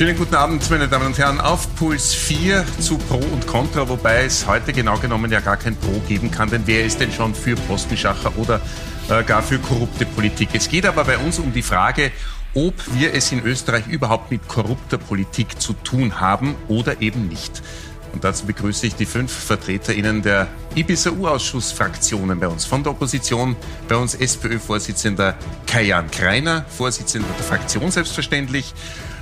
Schönen guten Abend, meine Damen und Herren, auf Puls 4 zu Pro und Contra, wobei es heute genau genommen ja gar kein Pro geben kann, denn wer ist denn schon für Postenschacher oder äh, gar für korrupte Politik? Es geht aber bei uns um die Frage, ob wir es in Österreich überhaupt mit korrupter Politik zu tun haben oder eben nicht. Und dazu begrüße ich die fünf VertreterInnen der Ibiza-U-Ausschussfraktionen bei uns. Von der Opposition bei uns SPÖ-Vorsitzender Kajan Kreiner, Vorsitzender der Fraktion selbstverständlich.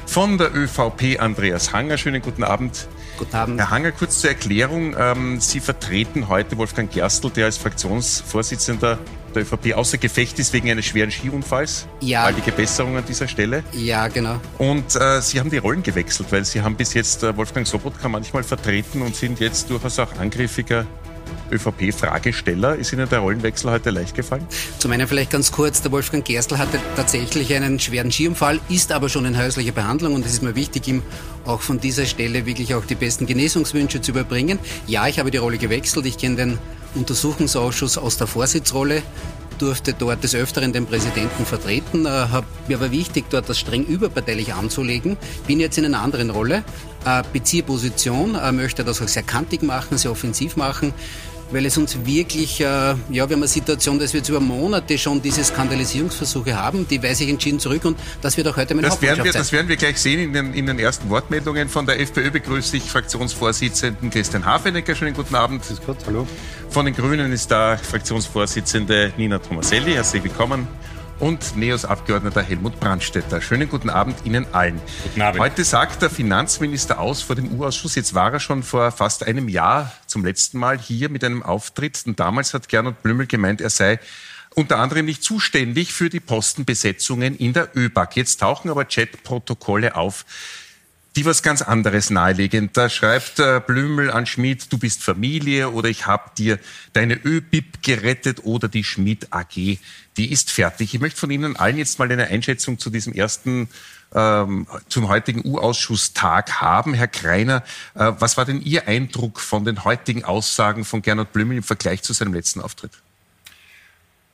Von der ÖVP Andreas Hanger. Schönen guten Abend. Guten Abend. Herr Hanger, kurz zur Erklärung. Ähm, Sie vertreten heute Wolfgang Gerstl, der als Fraktionsvorsitzender der ÖVP außer Gefecht ist wegen eines schweren Skiunfalls. Ja. Baldige Besserung an dieser Stelle. Ja, genau. Und äh, Sie haben die Rollen gewechselt, weil Sie haben bis jetzt äh, Wolfgang Sobotka manchmal vertreten und sind jetzt durchaus auch angriffiger ÖVP-Fragesteller. Ist Ihnen der Rollenwechsel heute leicht gefallen? Zum einen vielleicht ganz kurz, der Wolfgang Gerstl hatte tatsächlich einen schweren Skiunfall, ist aber schon in häuslicher Behandlung und es ist mir wichtig, ihm auch von dieser Stelle wirklich auch die besten Genesungswünsche zu überbringen. Ja, ich habe die Rolle gewechselt. Ich kenne den Untersuchungsausschuss aus der Vorsitzrolle durfte dort des Öfteren den Präsidenten vertreten, äh, habe mir aber wichtig, dort das streng überparteilich anzulegen. Bin jetzt in einer anderen Rolle, äh, beziehe Position, äh, möchte das auch sehr kantig machen, sehr offensiv machen weil es uns wirklich, äh, ja, wir haben eine Situation, dass wir jetzt über Monate schon diese Skandalisierungsversuche haben, die weise ich entschieden zurück und das wird auch heute mein das werden wir, Das werden wir gleich sehen in den, in den ersten Wortmeldungen. Von der FPÖ begrüße ich Fraktionsvorsitzenden Christian Hafenecker. Schönen guten Abend. Grüß Gott, hallo. Von den Grünen ist da Fraktionsvorsitzende Nina Tomaselli. Herzlich willkommen und NEOS-Abgeordneter Helmut Brandstetter. Schönen guten Abend Ihnen allen. Guten Abend. Heute sagt der Finanzminister aus vor dem U-Ausschuss, jetzt war er schon vor fast einem Jahr zum letzten Mal hier mit einem Auftritt. Und damals hat Gernot Blümel gemeint, er sei unter anderem nicht zuständig für die Postenbesetzungen in der ÖBAG. Jetzt tauchen aber Chatprotokolle auf, die was ganz anderes nahelegen. Da schreibt äh, Blümel an Schmidt, du bist Familie oder ich habe dir deine ÖBIP gerettet oder die Schmidt AG, die ist fertig. Ich möchte von Ihnen allen jetzt mal eine Einschätzung zu diesem ersten ähm, zum heutigen U-Ausschusstag haben. Herr Kreiner, äh, was war denn Ihr Eindruck von den heutigen Aussagen von Gernot Blümel im Vergleich zu seinem letzten Auftritt?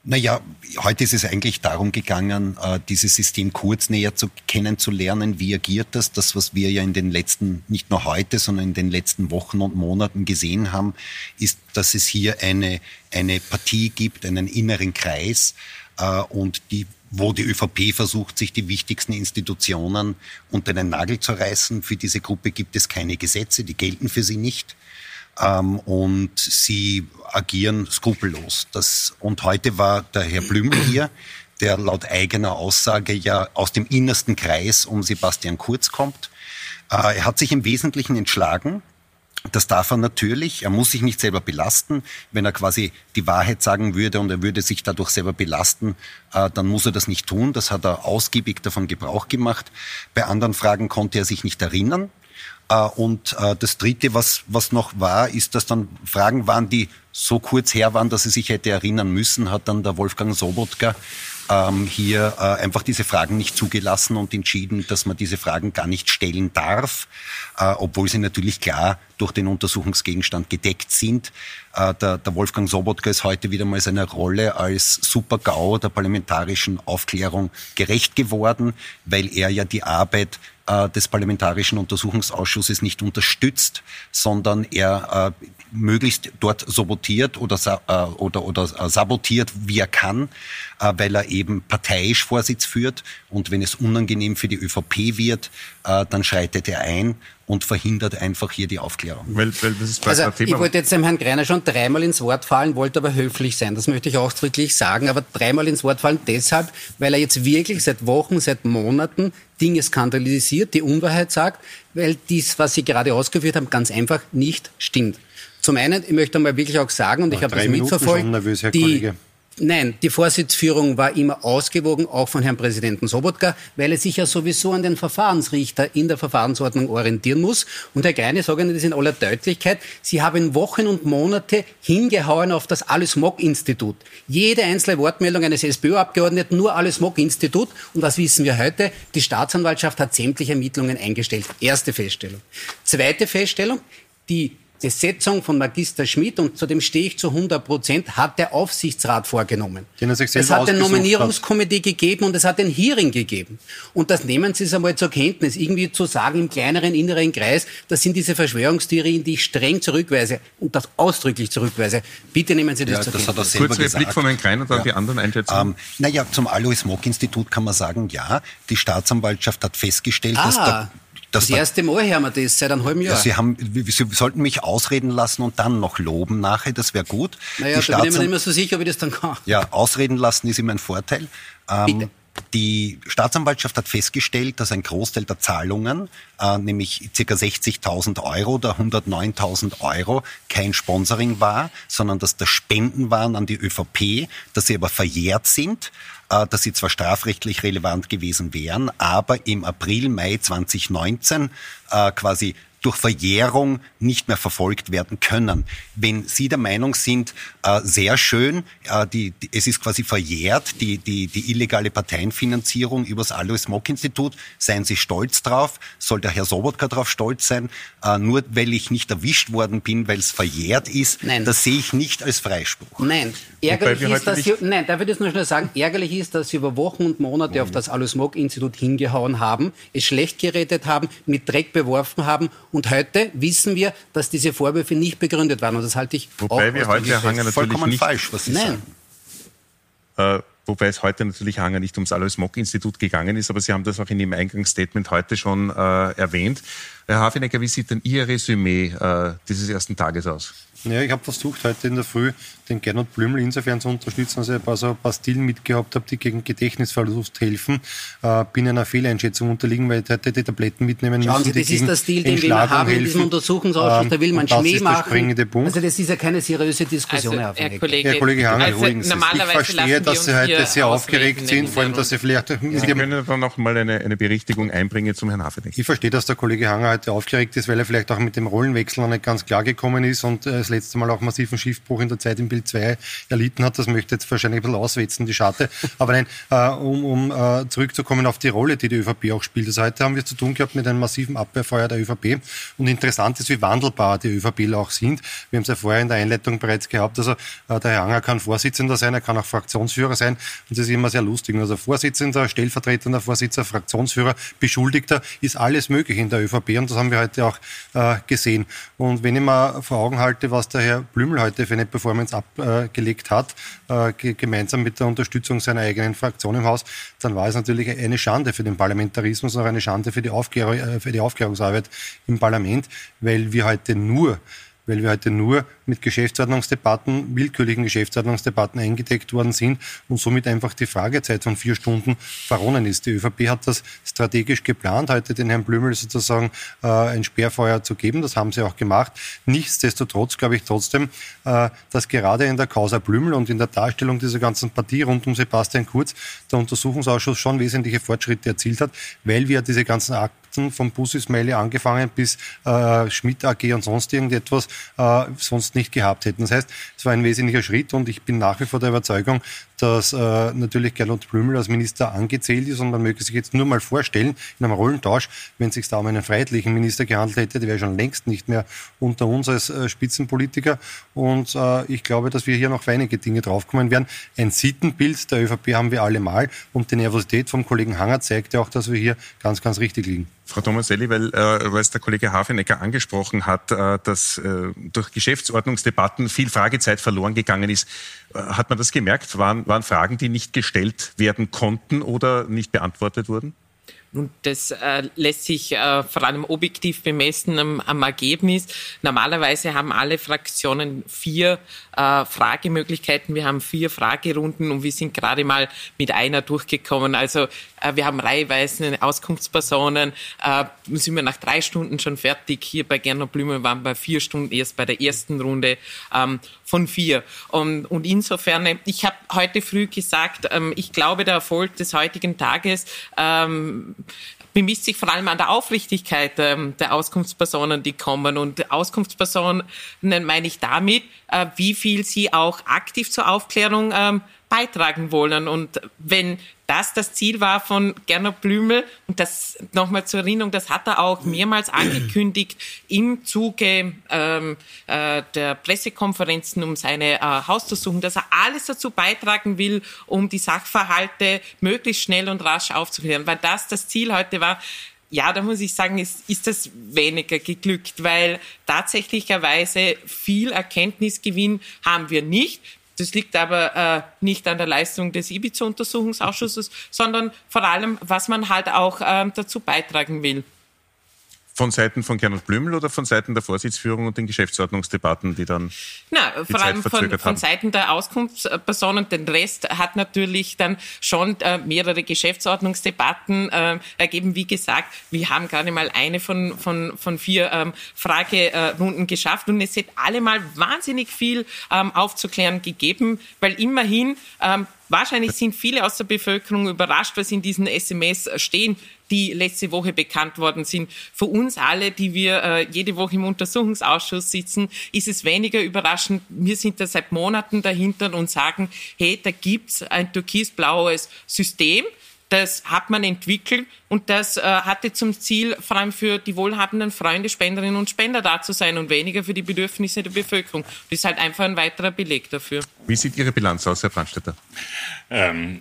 Naja, heute ist es eigentlich darum gegangen, äh, dieses System kurz näher zu kennenzulernen. Wie agiert das? Das, was wir ja in den letzten, nicht nur heute, sondern in den letzten Wochen und Monaten gesehen haben, ist, dass es hier eine, eine Partie gibt, einen inneren Kreis äh, und die wo die ÖVP versucht, sich die wichtigsten Institutionen unter den Nagel zu reißen. Für diese Gruppe gibt es keine Gesetze, die gelten für sie nicht ähm, und sie agieren skrupellos. Das, und heute war der Herr Blümel hier, der laut eigener Aussage ja aus dem innersten Kreis um Sebastian Kurz kommt. Äh, er hat sich im Wesentlichen entschlagen. Das darf er natürlich. Er muss sich nicht selber belasten. Wenn er quasi die Wahrheit sagen würde und er würde sich dadurch selber belasten, äh, dann muss er das nicht tun. Das hat er ausgiebig davon Gebrauch gemacht. Bei anderen Fragen konnte er sich nicht erinnern. Äh, und äh, das Dritte, was, was noch war, ist, dass dann Fragen waren, die so kurz her waren, dass sie sich hätte erinnern müssen, hat dann der Wolfgang Sobotka ähm, hier äh, einfach diese Fragen nicht zugelassen und entschieden, dass man diese Fragen gar nicht stellen darf, obwohl sie natürlich klar durch den Untersuchungsgegenstand gedeckt sind. Äh, der, der Wolfgang Sobotka ist heute wieder mal seiner Rolle als Super-GAU der parlamentarischen Aufklärung gerecht geworden, weil er ja die Arbeit äh, des Parlamentarischen Untersuchungsausschusses nicht unterstützt, sondern er äh, möglichst dort sabotiert oder, äh, oder, oder äh, sabotiert, wie er kann, äh, weil er eben parteiisch Vorsitz führt. Und wenn es unangenehm für die ÖVP wird, äh, dann schreitet er ein und verhindert einfach hier die Aufklärung. Weil, weil das ist also ich wollte jetzt dem Herrn Greiner schon dreimal ins Wort fallen, wollte aber höflich sein. Das möchte ich ausdrücklich sagen. Aber dreimal ins Wort fallen deshalb, weil er jetzt wirklich seit Wochen, seit Monaten Dinge skandalisiert, die Unwahrheit sagt, weil dies, was Sie gerade ausgeführt haben, ganz einfach nicht stimmt. Zum einen, ich möchte mal wirklich auch sagen, und ich habe das mitverfolgt, nervös, die, Kollege. Nein, die Vorsitzführung war immer ausgewogen, auch von Herrn Präsidenten Sobotka, weil er sich ja sowieso an den Verfahrensrichter in der Verfahrensordnung orientieren muss. Und Herr Greine, sage Ihnen das in aller Deutlichkeit, Sie haben Wochen und Monate hingehauen auf das Alles-Mock-Institut. Jede einzelne Wortmeldung eines SPÖ-Abgeordneten, nur Alles-Mock-Institut. Und was wissen wir heute? Die Staatsanwaltschaft hat sämtliche Ermittlungen eingestellt. Erste Feststellung. Zweite Feststellung, die die Setzung von Magister Schmidt, und zu dem stehe ich zu 100 Prozent, hat der Aufsichtsrat vorgenommen. es hat ein Nominierungskomitee gegeben und es hat ein Hearing gegeben. Und das nehmen Sie es einmal zur Kenntnis. Irgendwie zu sagen im kleineren inneren Kreis, das sind diese Verschwörungstheorien, die ich streng zurückweise und das ausdrücklich zurückweise. Bitte nehmen Sie das ja, zur das Kenntnis. Hat er Kurz Replik von Herrn Klein und dann ja. die anderen Einschätzungen. Ähm, naja, zum Alois Mock Institut kann man sagen, ja, die Staatsanwaltschaft hat festgestellt, ah. dass der das, erste Mal hören wir das seit einem halben Jahr. Sie, haben, Sie sollten mich ausreden lassen und dann noch loben nachher, das wäre gut. Naja, die da bin ich mir nicht mehr so sicher, ob ich das dann kann. Ja, ausreden lassen ist immer ein Vorteil. Ähm, die Staatsanwaltschaft hat festgestellt, dass ein Großteil der Zahlungen, äh, nämlich ca. 60.000 Euro oder 109.000 Euro, kein Sponsoring war, sondern dass das Spenden waren an die ÖVP, dass sie aber verjährt sind dass sie zwar strafrechtlich relevant gewesen wären, aber im April, Mai 2019 äh, quasi durch Verjährung nicht mehr verfolgt werden können. Wenn Sie der Meinung sind, äh, sehr schön, äh, die, die, es ist quasi verjährt, die, die, die illegale Parteienfinanzierung übers Alois Mock Institut, seien Sie stolz drauf, soll der Herr Sobotka drauf stolz sein, äh, nur weil ich nicht erwischt worden bin, weil es verjährt ist, Nein. das sehe ich nicht als Freispruch. Nein, ärgerlich ist, dass Sie, nein, darf ich das nur schnell sagen, ärgerlich ist, dass Sie über Wochen und Monate auf das Alois Mock Institut hingehauen haben, es schlecht geredet haben, mit Dreck beworfen haben und heute wissen wir, dass diese Vorwürfe nicht begründet waren. Und das halte ich Wobei auch wir heute, Herr Hanger, natürlich vollkommen nicht, falsch, was Sie Nein. sagen. Äh, wobei es heute natürlich Hanger nicht ums Alois Mock Institut gegangen ist, aber Sie haben das auch in Ihrem Eingangsstatement heute schon äh, erwähnt. Herr Hafenecker, wie sieht denn Ihr Resümee äh, dieses ersten Tages aus? Ja, ich habe versucht, heute in der Früh den Gernot Blümel insofern zu unterstützen, dass ich ein paar, so ein paar Stillen mitgehabt habe, die gegen Gedächtnisverlust helfen. Äh, bin einer Fehleinschätzung unterliegen, weil ich heute die Tabletten mitnehmen Schauen müssen. Sie, das ist der Stil, den wir haben helfen. in diesem Untersuchungsausschuss. Da will man ähm, Schnee machen. Also das ist ja keine seriöse Diskussion, also, Herr Kollege, Herr Kollege Hanger, also, ruhigen Sie Ich verstehe, dass Sie heute sehr aufgeregt sind, vor allem, dass Sie vielleicht... Sie können dann noch mal eine, eine Berichtigung einbringen zum Herrn Hafeneck. Ich verstehe, dass der Kollege Hanger heute aufgeregt ist, weil er vielleicht auch mit dem Rollenwechsel noch nicht ganz klar gekommen ist und äh, das letzte Mal auch massiven Schiffbruch in der Zeit im Bild 2 erlitten hat. Das möchte jetzt wahrscheinlich ein bisschen auswetzen, die Scharte. Aber nein, äh, um, um äh, zurückzukommen auf die Rolle, die die ÖVP auch spielt. Also heute haben wir zu tun gehabt mit einem massiven Abwehrfeuer der ÖVP. Und interessant ist, wie wandelbar die ÖVPler auch sind. Wir haben es ja vorher in der Einleitung bereits gehabt. Also äh, der Herr Anger kann Vorsitzender sein, er kann auch Fraktionsführer sein. Und das ist immer sehr lustig. Also Vorsitzender, stellvertretender Vorsitzender, Fraktionsführer, Beschuldigter, ist alles möglich in der ÖVP. Und das haben wir heute auch äh, gesehen. Und wenn ich mir vor Augen halte, was der Herr Blümel heute für eine Performance abgelegt hat, äh, gemeinsam mit der Unterstützung seiner eigenen Fraktion im Haus, dann war es natürlich eine Schande für den Parlamentarismus und auch eine Schande für die, Aufklär äh, für die Aufklärungsarbeit im Parlament, weil wir heute nur weil wir heute nur mit Geschäftsordnungsdebatten, willkürlichen Geschäftsordnungsdebatten eingedeckt worden sind und somit einfach die Fragezeit von vier Stunden verronnen ist. Die ÖVP hat das strategisch geplant, heute den Herrn Blümel sozusagen äh, ein Sperrfeuer zu geben. Das haben sie auch gemacht. Nichtsdestotrotz glaube ich trotzdem, äh, dass gerade in der Causa Blümel und in der Darstellung dieser ganzen Partie rund um Sebastian Kurz der Untersuchungsausschuss schon wesentliche Fortschritte erzielt hat, weil wir diese ganzen Akten vom Bus Ismaili angefangen bis äh, Schmidt AG und sonst irgendetwas äh, sonst nicht gehabt hätten. Das heißt, es war ein wesentlicher Schritt und ich bin nach wie vor der Überzeugung, dass äh, natürlich Gernot Blümel als Minister angezählt ist und man möge sich jetzt nur mal vorstellen, in einem Rollentausch, wenn es sich da um einen freiheitlichen Minister gehandelt hätte, der wäre schon längst nicht mehr unter uns als äh, Spitzenpolitiker und äh, ich glaube, dass wir hier noch einige Dinge draufkommen werden. Ein Sittenbild der ÖVP haben wir alle mal und die Nervosität vom Kollegen Hanger zeigt ja auch, dass wir hier ganz, ganz richtig liegen. Frau Tomaselli, weil, äh, es der Kollege Hafenecker angesprochen hat, äh, dass äh, durch Geschäftsordnungsdebatten viel Fragezeit verloren gegangen ist. Hat man das gemerkt? Waren, waren Fragen, die nicht gestellt werden konnten oder nicht beantwortet wurden? Und das äh, lässt sich äh, vor allem objektiv bemessen am, am, Ergebnis. Normalerweise haben alle Fraktionen vier äh, Fragemöglichkeiten. Wir haben vier Fragerunden und wir sind gerade mal mit einer durchgekommen. Also wir haben reiheweise Auskunftspersonen. Äh, sind wir nach drei Stunden schon fertig. Hier bei Gernot Blümel waren wir vier Stunden erst bei der ersten Runde ähm, von vier. Und, und insofern, ich habe heute früh gesagt, ähm, ich glaube, der Erfolg des heutigen Tages ähm, bemisst sich vor allem an der Aufrichtigkeit ähm, der Auskunftspersonen, die kommen. Und Auskunftspersonen meine ich damit, äh, wie viel sie auch aktiv zur Aufklärung ähm, beitragen wollen. Und wenn das das Ziel war von Gernot Blümel, und das nochmal zur Erinnerung, das hat er auch mehrmals angekündigt im Zuge ähm, äh, der Pressekonferenzen um seine äh, Hausdurchsuchung, dass er alles dazu beitragen will, um die Sachverhalte möglichst schnell und rasch aufzuklären, weil das das Ziel heute war. Ja, da muss ich sagen, ist, ist das weniger geglückt, weil tatsächlicherweise viel Erkenntnisgewinn haben wir nicht. Das liegt aber äh, nicht an der Leistung des Ibiza-Untersuchungsausschusses, sondern vor allem, was man halt auch ähm, dazu beitragen will. Von Seiten von Gernot Blümel oder von Seiten der Vorsitzführung und den Geschäftsordnungsdebatten, die dann. Na, die vor Zeit allem von, von, Seiten der Auskunftspersonen. Den Rest hat natürlich dann schon äh, mehrere Geschäftsordnungsdebatten äh, ergeben. Wie gesagt, wir haben gerade mal eine von, von, von vier ähm, Fragerunden geschafft und es hat alle mal wahnsinnig viel ähm, aufzuklären gegeben, weil immerhin ähm, Wahrscheinlich sind viele aus der Bevölkerung überrascht, was in diesen SMS stehen, die letzte Woche bekannt worden sind. Für uns alle, die wir äh, jede Woche im Untersuchungsausschuss sitzen, ist es weniger überraschend. Wir sind da seit Monaten dahinter und sagen, hey, da gibt's ein türkisblaues System. Das hat man entwickelt und das äh, hatte zum Ziel, vor allem für die wohlhabenden Freunde, Spenderinnen und Spender da zu sein und weniger für die Bedürfnisse der Bevölkerung. Das ist halt einfach ein weiterer Beleg dafür. Wie sieht Ihre Bilanz aus, Herr Brandstätter? Ähm,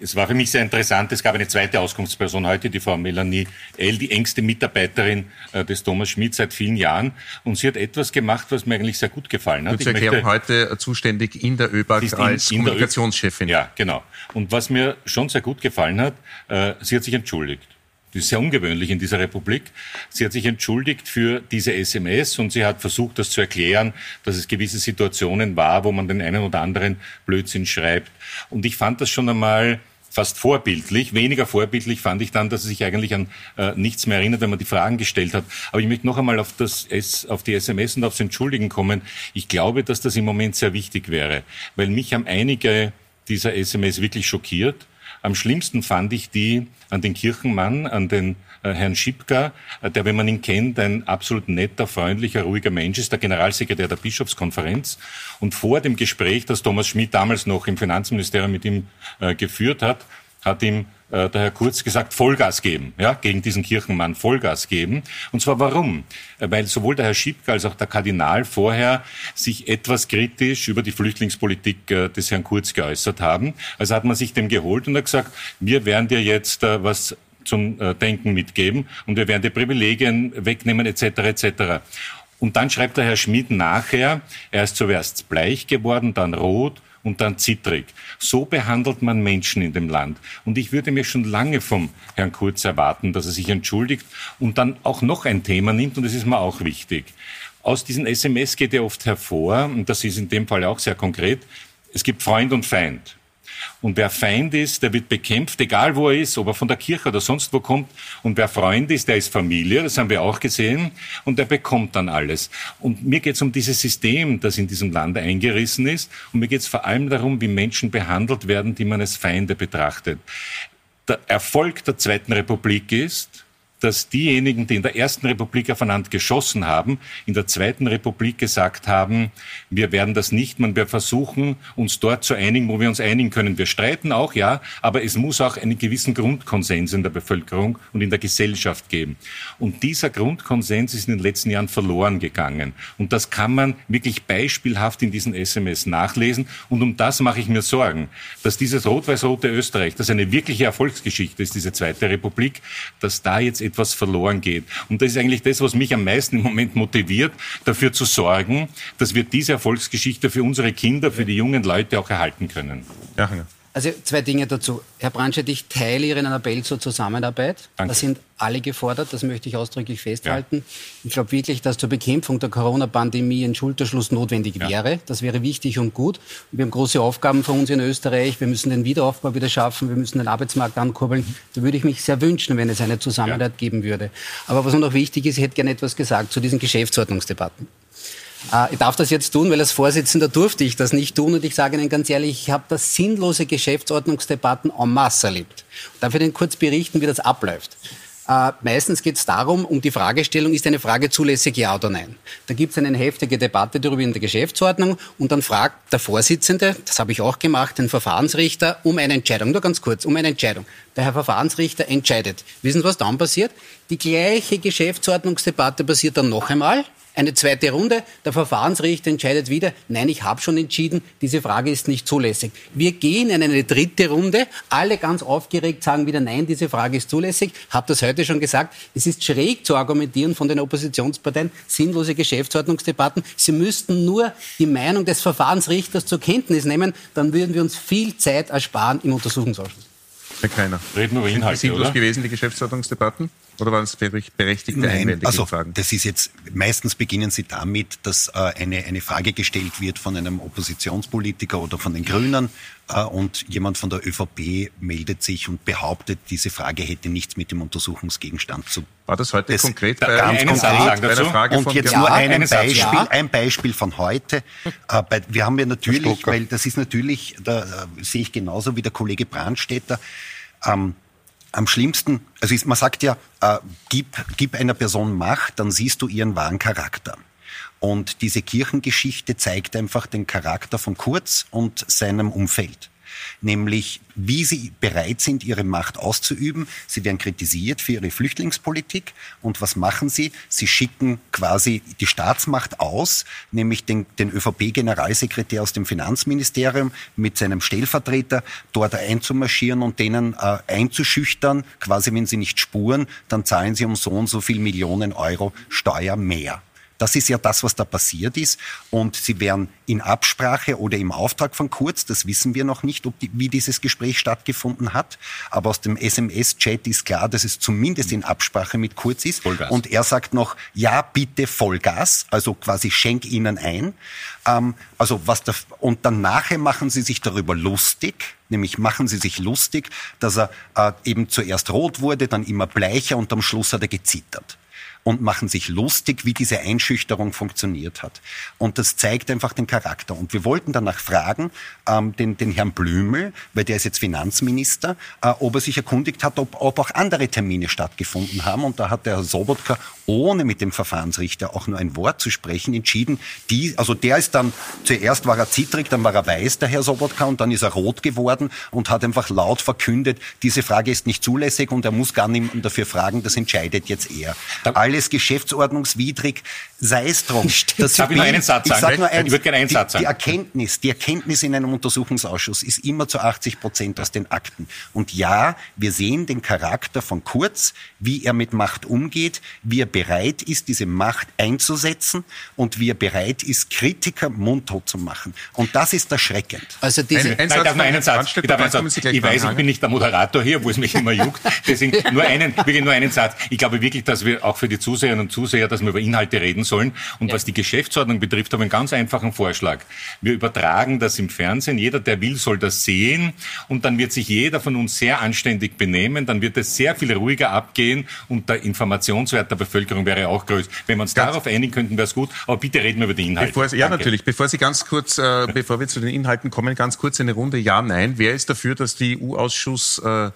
es war für mich sehr interessant, es gab eine zweite Auskunftsperson heute, die Frau Melanie L., die engste Mitarbeiterin äh, des Thomas Schmidt seit vielen Jahren. Und sie hat etwas gemacht, was mir eigentlich sehr gut gefallen hat. Zur Erklärung möchte, heute zuständig in der ÖBAG als in Kommunikationschefin. ja, genau. Und was mir schon sehr gut gefallen hat, äh, sie hat sich entschuldigt. Das ist sehr ungewöhnlich in dieser Republik. Sie hat sich entschuldigt für diese SMS und sie hat versucht, das zu erklären, dass es gewisse Situationen war, wo man den einen oder anderen Blödsinn schreibt. Und ich fand das schon einmal fast vorbildlich. Weniger vorbildlich fand ich dann, dass er sich eigentlich an äh, nichts mehr erinnert, wenn man die Fragen gestellt hat. Aber ich möchte noch einmal auf, das S, auf die SMS und aufs Entschuldigen kommen. Ich glaube, dass das im Moment sehr wichtig wäre, weil mich haben einige dieser SMS wirklich schockiert. Am schlimmsten fand ich die an den Kirchenmann, an den äh, Herrn Schipka, äh, der, wenn man ihn kennt, ein absolut netter, freundlicher, ruhiger Mensch ist, der Generalsekretär der Bischofskonferenz. Und vor dem Gespräch, das Thomas Schmidt damals noch im Finanzministerium mit ihm äh, geführt hat, hat ihm äh, der Herr Kurz gesagt, Vollgas geben, ja, gegen diesen Kirchenmann Vollgas geben. Und zwar warum? Äh, weil sowohl der Herr Schipka als auch der Kardinal vorher sich etwas kritisch über die Flüchtlingspolitik äh, des Herrn Kurz geäußert haben. Also hat man sich dem geholt und hat gesagt, wir werden dir jetzt äh, was zum äh, Denken mitgeben und wir werden dir Privilegien wegnehmen etc. etc. Und dann schreibt der Herr Schmidt nachher, er ist zuerst bleich geworden, dann rot und dann zittrig. So behandelt man Menschen in dem Land. Und ich würde mir schon lange vom Herrn Kurz erwarten, dass er sich entschuldigt und dann auch noch ein Thema nimmt, und das ist mir auch wichtig. Aus diesen SMS geht ja oft hervor, und das ist in dem Fall auch sehr konkret, es gibt Freund und Feind. Und wer Feind ist, der wird bekämpft, egal wo er ist, ob er von der Kirche oder sonst wo kommt. Und wer Freund ist, der ist Familie, das haben wir auch gesehen. Und der bekommt dann alles. Und mir geht es um dieses System, das in diesem Land eingerissen ist. Und mir geht es vor allem darum, wie Menschen behandelt werden, die man als Feinde betrachtet. Der Erfolg der Zweiten Republik ist, dass diejenigen, die in der Ersten Republik aufeinander geschossen haben, in der Zweiten Republik gesagt haben, wir werden das nicht, man wir versuchen, uns dort zu einigen, wo wir uns einigen können. Wir streiten auch, ja, aber es muss auch einen gewissen Grundkonsens in der Bevölkerung und in der Gesellschaft geben. Und dieser Grundkonsens ist in den letzten Jahren verloren gegangen. Und das kann man wirklich beispielhaft in diesen SMS nachlesen. Und um das mache ich mir Sorgen, dass dieses rot-weiß-rote Österreich, das eine wirkliche Erfolgsgeschichte ist, diese Zweite Republik, dass da jetzt etwas verloren geht. Und das ist eigentlich das, was mich am meisten im Moment motiviert, dafür zu sorgen, dass wir diese Erfolgsgeschichte für unsere Kinder, für die jungen Leute auch erhalten können. Ja, ja. Also zwei Dinge dazu. Herr Brandstedt, ich teile Ihren Appell zur Zusammenarbeit. Danke. Da sind alle gefordert, das möchte ich ausdrücklich festhalten. Ja. Ich glaube wirklich, dass zur Bekämpfung der Corona-Pandemie ein Schulterschluss notwendig ja. wäre. Das wäre wichtig und gut. Und wir haben große Aufgaben vor uns in Österreich. Wir müssen den Wiederaufbau wieder schaffen. Wir müssen den Arbeitsmarkt ankurbeln. Da würde ich mich sehr wünschen, wenn es eine Zusammenarbeit ja. geben würde. Aber was noch wichtig ist, ich hätte gerne etwas gesagt zu diesen Geschäftsordnungsdebatten. Äh, ich darf das jetzt tun, weil als Vorsitzender durfte ich das nicht tun. Und ich sage Ihnen ganz ehrlich, ich habe das sinnlose Geschäftsordnungsdebatten en masse erlebt. Darf ich Ihnen kurz berichten, wie das abläuft? Äh, meistens geht es darum, um die Fragestellung, ist eine Frage zulässig, ja oder nein. Da gibt es eine heftige Debatte darüber in der Geschäftsordnung und dann fragt der Vorsitzende, das habe ich auch gemacht, den Verfahrensrichter um eine Entscheidung, nur ganz kurz, um eine Entscheidung. Der Herr Verfahrensrichter entscheidet. Wissen Sie, was dann passiert? Die gleiche Geschäftsordnungsdebatte passiert dann noch einmal eine zweite Runde. Der Verfahrensrichter entscheidet wieder, nein, ich habe schon entschieden, diese Frage ist nicht zulässig. Wir gehen in eine dritte Runde. Alle ganz aufgeregt sagen wieder, nein, diese Frage ist zulässig. Habe das heute schon gesagt. Es ist schräg zu argumentieren von den Oppositionsparteien, sinnlose Geschäftsordnungsdebatten. Sie müssten nur die Meinung des Verfahrensrichters zur Kenntnis nehmen, dann würden wir uns viel Zeit ersparen im Untersuchungsausschuss. Herr Kreiner. Reden wir über Inhalte, Sind sinnlos gewesen, die Geschäftsordnungsdebatten? Oder waren es berechtigte Nein, Einwände also, Fragen? Das ist jetzt, meistens beginnen sie damit, dass äh, eine, eine Frage gestellt wird von einem Oppositionspolitiker oder von den Grünen äh, und jemand von der ÖVP meldet sich und behauptet, diese Frage hätte nichts mit dem Untersuchungsgegenstand zu tun. War das heute das, konkret bei, ganz konkret, bei einer Frage und jetzt nur ein Beispiel, ja. ein Beispiel von heute. Äh, bei, wir haben ja natürlich, weil das ist natürlich, da äh, sehe ich genauso wie der Kollege Brandstätter, ähm, am schlimmsten, also ist, man sagt ja, äh, gib, gib einer Person Macht, dann siehst du ihren wahren Charakter. Und diese Kirchengeschichte zeigt einfach den Charakter von Kurz und seinem Umfeld nämlich wie sie bereit sind, ihre Macht auszuüben. Sie werden kritisiert für ihre Flüchtlingspolitik. Und was machen sie? Sie schicken quasi die Staatsmacht aus, nämlich den, den ÖVP-Generalsekretär aus dem Finanzministerium mit seinem Stellvertreter dort einzumarschieren und denen äh, einzuschüchtern, quasi wenn sie nicht spuren, dann zahlen sie um so und so viel Millionen Euro Steuer mehr. Das ist ja das, was da passiert ist. Und sie werden in Absprache oder im Auftrag von Kurz, das wissen wir noch nicht, die, wie dieses Gespräch stattgefunden hat. Aber aus dem SMS-Chat ist klar, dass es zumindest in Absprache mit Kurz ist. Vollgas. Und er sagt noch, ja, bitte Vollgas, also quasi schenk ihnen ein. Ähm, also was da, und dann nachher machen sie sich darüber lustig, nämlich machen sie sich lustig, dass er äh, eben zuerst rot wurde, dann immer bleicher und am Schluss hat er gezittert und machen sich lustig, wie diese Einschüchterung funktioniert hat. Und das zeigt einfach den Charakter. Und wir wollten danach fragen, ähm, den, den Herrn Blümel, weil der ist jetzt Finanzminister, äh, ob er sich erkundigt hat, ob, ob auch andere Termine stattgefunden haben. Und da hat der Herr Sobotka, ohne mit dem Verfahrensrichter auch nur ein Wort zu sprechen, entschieden, die, also der ist dann, zuerst war er zittrig, dann war er weiß, der Herr Sobotka, und dann ist er rot geworden und hat einfach laut verkündet, diese Frage ist nicht zulässig und er muss gar niemanden dafür fragen, das entscheidet jetzt er. Alle alles geschäftsordnungswidrig, sei es drum. Das Darf ich nur einen Satz sagen? Ich, sag nur eins, ich würde gerne einen die, Satz sagen. Die Erkenntnis, die Erkenntnis in einem Untersuchungsausschuss ist immer zu 80 Prozent aus den Akten. Und ja, wir sehen den Charakter von Kurz, wie er mit Macht umgeht, wie er bereit ist, diese Macht einzusetzen und wie er bereit ist, Kritiker mundtot zu machen. Und das ist erschreckend. Also diese ein, ein Satz, darf einen Satz. Ich, darf einen Satz. ich weiß, ich bin nicht der Moderator hier, wo es mich immer juckt. Deswegen nur einen, wirklich nur einen Satz. Ich glaube wirklich, dass wir auch für die Zuseherinnen und Zuseher, dass wir über Inhalte reden sollen. Und ja. was die Geschäftsordnung betrifft, habe ich einen ganz einfachen Vorschlag. Wir übertragen das im Fernsehen. Jeder, der will, soll das sehen. Und dann wird sich jeder von uns sehr anständig benehmen. Dann wird es sehr viel ruhiger abgehen und der Informationswert der Bevölkerung wäre auch größer. Wenn wir uns ganz darauf einigen könnten, wäre es gut. Aber bitte reden wir über die Inhalte. Bevor Sie, ja, natürlich. Bevor Sie ganz kurz, äh, bevor wir zu den Inhalten kommen, ganz kurz eine Runde Ja, Nein. Wer ist dafür, dass die EU-Ausschuss äh,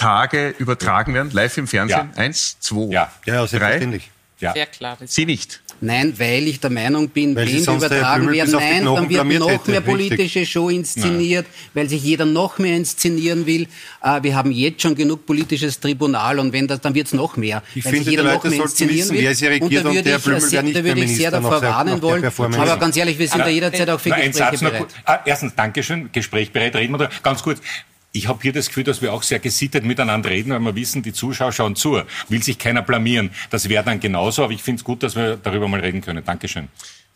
Tage übertragen werden, live im Fernsehen? Ja. Eins, zwei, ja. Ja, selbstverständlich. Drei. Ja. Sehr klar. Sie nicht. Nein, weil ich der Meinung bin, weil wenn übertragen werden, nein, dann wird noch hätte. mehr politische Richtig. Show inszeniert, nein. weil sich jeder noch mehr inszenieren will. Äh, wir haben jetzt schon genug politisches Tribunal und wenn das, dann wird es noch mehr. Ich weil finde, sich jeder noch mehr inszenieren wissen, will. Wer sie regiert und da würde ich, sehr, da würde ich sehr davor warnen wollen. Aber ganz ehrlich, wir sind da jederzeit auch für Gespräche bereit. Ah, erstens, Dankeschön, Gespräch bereit, reden wir da. Ganz kurz, ich habe hier das Gefühl, dass wir auch sehr gesittet miteinander reden, weil wir wissen, die Zuschauer schauen zu. Will sich keiner blamieren. Das wäre dann genauso, aber ich finde es gut, dass wir darüber mal reden können. Dankeschön.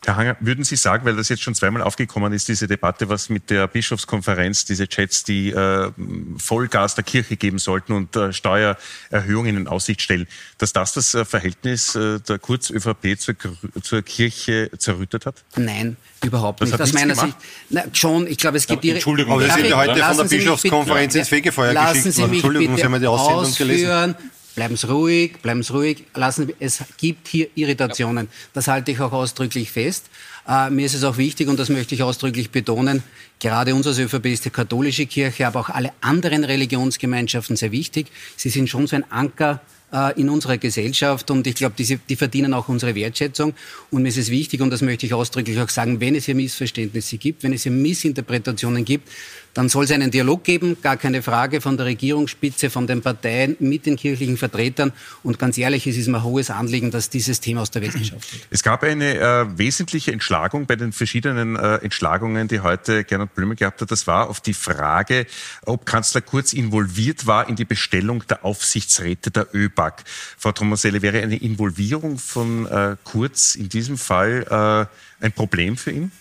Herr Hanger, würden Sie sagen, weil das jetzt schon zweimal aufgekommen ist, diese Debatte, was mit der Bischofskonferenz, diese Chats, die äh, Vollgas der Kirche geben sollten und äh, Steuererhöhungen in Aussicht stellen, dass das das äh, Verhältnis äh, der Kurz-ÖVP zur, zur, Kirche zerrüttet hat? Nein, überhaupt nicht. Aus meiner Sicht, na, schon, ich glaube, es gibt... Ja, Entschuldigung, aber Sie sind ja heute von der Bischofskonferenz ins Fegefeuer geschickt worden. Entschuldigung, Sie haben die Aussendung gelesen. Bleiben Sie ruhig, bleiben Sie ruhig. Lassen, es gibt hier Irritationen. Das halte ich auch ausdrücklich fest. Äh, mir ist es auch wichtig, und das möchte ich ausdrücklich betonen, gerade uns als ÖVP ist die katholische Kirche, aber auch alle anderen Religionsgemeinschaften sehr wichtig. Sie sind schon so ein Anker äh, in unserer Gesellschaft und ich glaube, die, die verdienen auch unsere Wertschätzung. Und mir ist es wichtig, und das möchte ich ausdrücklich auch sagen, wenn es hier Missverständnisse gibt, wenn es hier Missinterpretationen gibt, dann soll es einen Dialog geben, gar keine Frage, von der Regierungsspitze, von den Parteien, mit den kirchlichen Vertretern. Und ganz ehrlich, es ist mir ein hohes Anliegen, dass dieses Thema aus der Welt geschafft wird. Es gab eine äh, wesentliche Entschlagung bei den verschiedenen äh, Entschlagungen, die heute Gernot Blümel gehabt hat. Das war auf die Frage, ob Kanzler Kurz involviert war in die Bestellung der Aufsichtsräte der ÖBAG. Frau Tomaselle, wäre eine Involvierung von äh, Kurz in diesem Fall äh, ein Problem für ihn?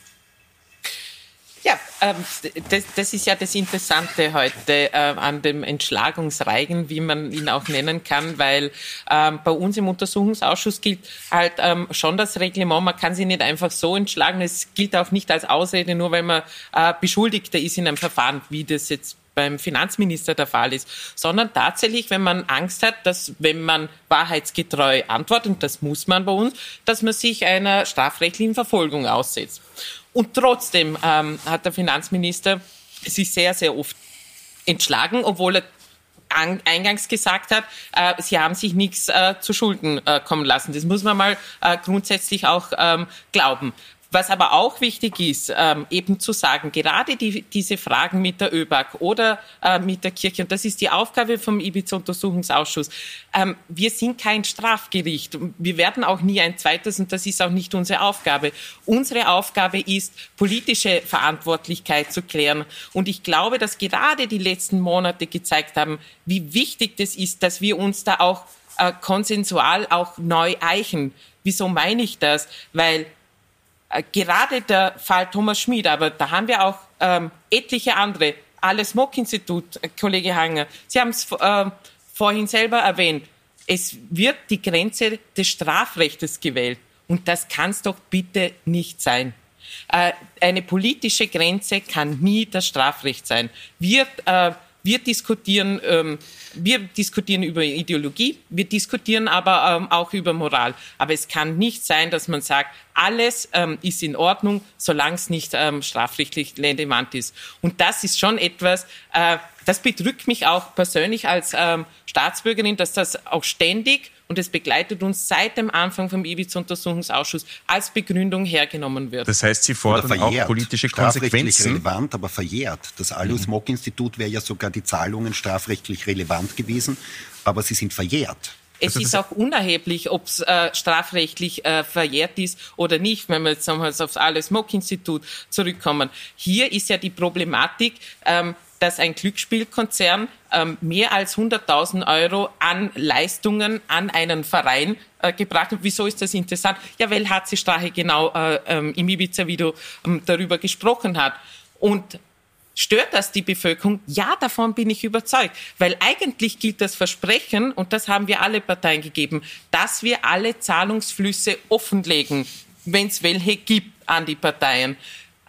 Ähm, das, das, ist ja das Interessante heute äh, an dem Entschlagungsreigen, wie man ihn auch nennen kann, weil ähm, bei uns im Untersuchungsausschuss gilt halt ähm, schon das Reglement, man kann sie nicht einfach so entschlagen. Es gilt auch nicht als Ausrede, nur weil man äh, Beschuldigter ist in einem Verfahren, wie das jetzt beim Finanzminister der Fall ist, sondern tatsächlich, wenn man Angst hat, dass wenn man wahrheitsgetreu antwortet, und das muss man bei uns, dass man sich einer strafrechtlichen Verfolgung aussetzt. Und trotzdem ähm, hat der Finanzminister sich sehr, sehr oft entschlagen, obwohl er eingangs gesagt hat, äh, sie haben sich nichts äh, zu Schulden äh, kommen lassen. Das muss man mal äh, grundsätzlich auch ähm, glauben. Was aber auch wichtig ist, ähm, eben zu sagen, gerade die, diese Fragen mit der ÖBAG oder äh, mit der Kirche, und das ist die Aufgabe vom Ibiza-Untersuchungsausschuss, ähm, wir sind kein Strafgericht. Wir werden auch nie ein zweites, und das ist auch nicht unsere Aufgabe. Unsere Aufgabe ist, politische Verantwortlichkeit zu klären. Und ich glaube, dass gerade die letzten Monate gezeigt haben, wie wichtig das ist, dass wir uns da auch äh, konsensual auch neu eichen. Wieso meine ich das? Weil gerade der Fall Thomas Schmid, aber da haben wir auch ähm, etliche andere. Alles Mock-Institut, äh, Kollege Hanger, Sie haben es äh, vorhin selber erwähnt. Es wird die Grenze des Strafrechtes gewählt. Und das kann es doch bitte nicht sein. Äh, eine politische Grenze kann nie das Strafrecht sein. Wir äh, wir diskutieren, ähm, wir diskutieren über Ideologie, wir diskutieren aber ähm, auch über Moral. Aber es kann nicht sein, dass man sagt, alles ähm, ist in Ordnung, solange es nicht ähm, strafrechtlich relevant ist. Und das ist schon etwas, äh, das bedrückt mich auch persönlich als ähm, Staatsbürgerin, dass das auch ständig und es begleitet uns seit dem Anfang vom Ibiza-Untersuchungsausschuss als Begründung hergenommen wird. Das heißt, Sie fordern auch politische Konsequenzen? relevant, aber verjährt. Das Alus-Mock-Institut wäre ja sogar die Zahlungen strafrechtlich relevant gewesen, aber sie sind verjährt. Es ist auch unerheblich, ob es äh, strafrechtlich äh, verjährt ist oder nicht, wenn wir jetzt nochmals aufs Alice Mock Institut zurückkommen. Hier ist ja die Problematik, ähm, dass ein Glücksspielkonzern ähm, mehr als 100.000 Euro an Leistungen an einen Verein äh, gebracht hat. Wieso ist das interessant? Ja, weil HC Strache genau äh, ähm, im Ibiza-Video ähm, darüber gesprochen hat. Und Stört das die Bevölkerung? Ja, davon bin ich überzeugt. Weil eigentlich gilt das Versprechen, und das haben wir alle Parteien gegeben, dass wir alle Zahlungsflüsse offenlegen, wenn es welche gibt an die Parteien.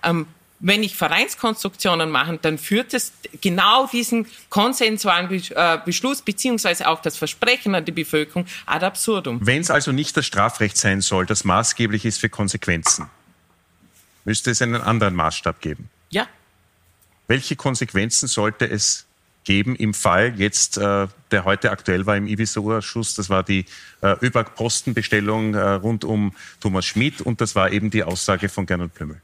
Ähm, wenn ich Vereinskonstruktionen mache, dann führt es genau diesen konsensualen äh, Beschluss beziehungsweise auch das Versprechen an die Bevölkerung ad absurdum. Wenn es also nicht das Strafrecht sein soll, das maßgeblich ist für Konsequenzen, müsste es einen anderen Maßstab geben. Ja. Welche Konsequenzen sollte es geben im Fall jetzt, äh, der heute aktuell war im Ibiza-Ausschuss, das war die äh, ÖBAG-Postenbestellung äh, rund um Thomas Schmidt und das war eben die Aussage von Gernot Blümel.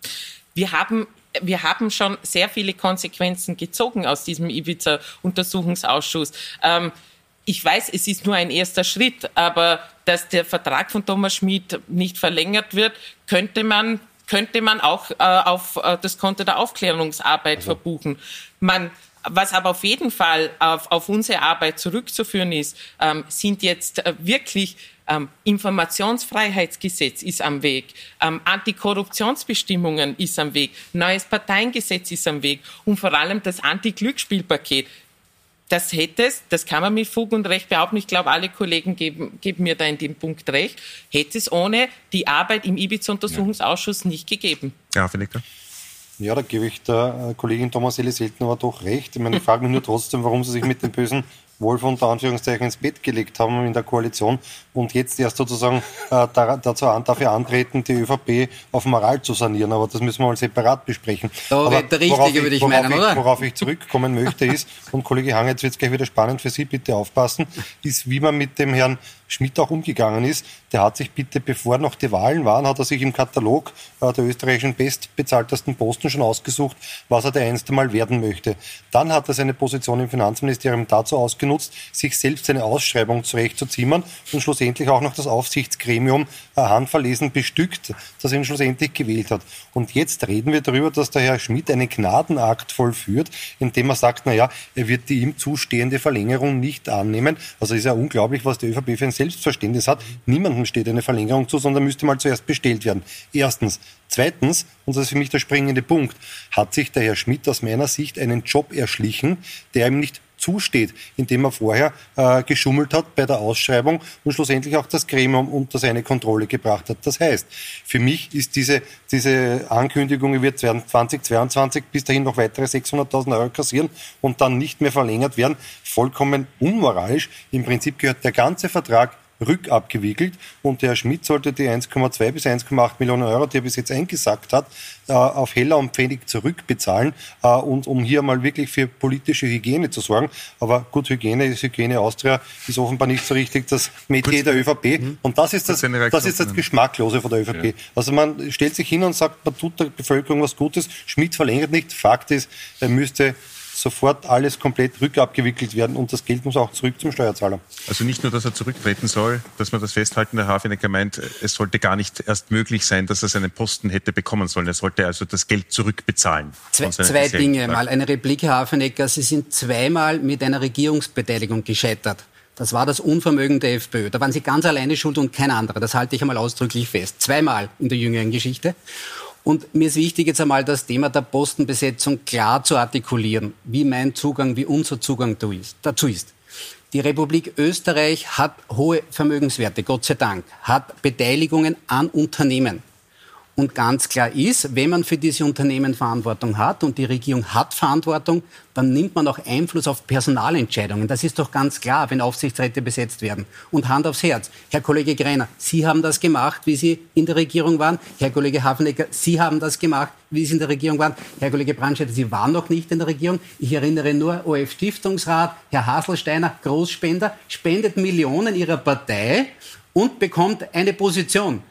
Wir haben wir haben schon sehr viele Konsequenzen gezogen aus diesem Ibiza-Untersuchungsausschuss. Ähm, ich weiß, es ist nur ein erster Schritt, aber dass der Vertrag von Thomas Schmid nicht verlängert wird, könnte man, könnte man auch äh, auf äh, das Konto der Aufklärungsarbeit also. verbuchen. Man was aber auf jeden Fall auf, auf unsere Arbeit zurückzuführen ist, ähm, sind jetzt äh, wirklich ähm, Informationsfreiheitsgesetz ist am Weg, ähm, Antikorruptionsbestimmungen ist am Weg, neues Parteiengesetz ist am Weg und vor allem das Anti-Glücksspielpaket. Das hätte es, das kann man mit Fug und Recht behaupten, ich glaube, alle Kollegen geben, geben mir da in dem Punkt recht, hätte es ohne die Arbeit im Ibiza-Untersuchungsausschuss nicht gegeben. Ja, finde ich. Ja, da gebe ich der äh, Kollegin Thomas Elli selten aber doch recht. Ich meine, ich frage mich nur trotzdem, warum sie sich mit den bösen Wolf unter Anführungszeichen ins Bett gelegt haben in der Koalition und jetzt erst sozusagen äh, dazu an, dafür antreten, die ÖVP auf Moral zu sanieren. Aber das müssen wir mal separat besprechen. Da Aber der Richtige, würde ich meinen, ich, oder? Worauf ich zurückkommen möchte ist, und Kollege Hang, jetzt wird es gleich wieder spannend für Sie, bitte aufpassen, ist, wie man mit dem Herrn Schmidt auch umgegangen ist. Der hat sich bitte, bevor noch die Wahlen waren, hat er sich im Katalog äh, der österreichischen bestbezahltesten Posten schon ausgesucht, was er der einst einmal werden möchte. Dann hat er seine Position im Finanzministerium dazu ausgenutzt, sich selbst eine Ausschreibung zurechtzuzimmern und schlussendlich auch noch das Aufsichtsgremium äh, handverlesen bestückt, das ihn schlussendlich gewählt hat. Und jetzt reden wir darüber, dass der Herr Schmidt einen Gnadenakt vollführt, indem er sagt, na ja, er wird die ihm zustehende Verlängerung nicht annehmen. Also ist ja unglaublich, was die ÖVP für ein Selbstverständnis hat. Niemandem steht eine Verlängerung zu, sondern müsste mal zuerst bestellt werden. Erstens. Zweitens, und das ist für mich der springende Punkt, hat sich der Herr Schmidt aus meiner Sicht einen Job erschlichen, der ihm nicht zusteht, indem er vorher äh, geschummelt hat bei der Ausschreibung und schlussendlich auch das Gremium unter seine Kontrolle gebracht hat. Das heißt, für mich ist diese, diese Ankündigung, er wird 2022 bis dahin noch weitere 600.000 Euro kassieren und dann nicht mehr verlängert werden, vollkommen unmoralisch. Im Prinzip gehört der ganze Vertrag rückabgewickelt und der Herr Schmidt sollte die 1,2 bis 1,8 Millionen Euro, die er bis jetzt eingesackt hat, äh, auf Heller und Pfennig zurückbezahlen äh, und um hier mal wirklich für politische Hygiene zu sorgen. Aber gut, Hygiene ist Hygiene Austria, ist offenbar nicht so richtig das Metier der ÖVP. Mhm. Und das ist das, das ist das Geschmacklose von der ÖVP. Ja. Also man stellt sich hin und sagt, man tut der Bevölkerung was Gutes. Schmidt verlängert nicht. Fakt ist, er müsste sofort alles komplett rückabgewickelt werden und das Geld muss auch zurück zum Steuerzahler. Also nicht nur, dass er zurücktreten soll, dass man das festhalten, der Hafenecker meint, es sollte gar nicht erst möglich sein, dass er seinen Posten hätte bekommen sollen. Er sollte also das Geld zurückbezahlen. Zwei, zwei Dinge. Mal eine Replik, Herr Hafenecker. Sie sind zweimal mit einer Regierungsbeteiligung gescheitert. Das war das Unvermögen der FPÖ. Da waren Sie ganz alleine schuld und kein anderer. Das halte ich einmal ausdrücklich fest. Zweimal in der jüngeren Geschichte. Und mir ist wichtig, jetzt einmal das Thema der Postenbesetzung klar zu artikulieren, wie mein Zugang, wie unser Zugang dazu ist. Die Republik Österreich hat hohe Vermögenswerte, Gott sei Dank, hat Beteiligungen an Unternehmen. Und ganz klar ist, wenn man für diese Unternehmen Verantwortung hat und die Regierung hat Verantwortung, dann nimmt man auch Einfluss auf Personalentscheidungen. Das ist doch ganz klar, wenn Aufsichtsräte besetzt werden. Und Hand aufs Herz. Herr Kollege Greiner, Sie haben das gemacht, wie Sie in der Regierung waren. Herr Kollege Hafenecker, Sie haben das gemacht, wie Sie in der Regierung waren. Herr Kollege Brandstätter, Sie waren noch nicht in der Regierung. Ich erinnere nur, OF-Stiftungsrat, Herr Haselsteiner, Großspender, spendet Millionen Ihrer Partei und bekommt eine Position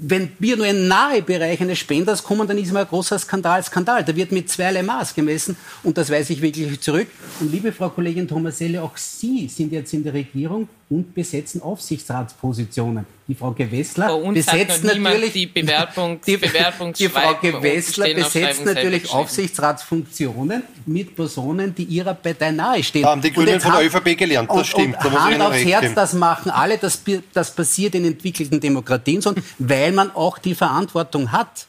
wenn wir nur in nahe Bereich eines Spenders kommen, dann ist immer ein großer Skandal, Skandal. Da wird mit zweierlei Maß gemessen und das weise ich wirklich zurück. Und liebe Frau Kollegin Thomaselle, auch Sie sind jetzt in der Regierung und besetzen Aufsichtsratspositionen. Die Frau Gewessler besetzt natürlich die Bewerbung, die, die Frau Gewessler besetzt natürlich Aufsichtsratsfunktionen mit Personen, die ihrer Partei nahestehen. Da haben die Grünen von der ÖVP gelernt, das und, stimmt. Und da Hand aufs Herz, das machen alle, das, das passiert in entwickelten Demokratien, sondern weil man auch die Verantwortung hat.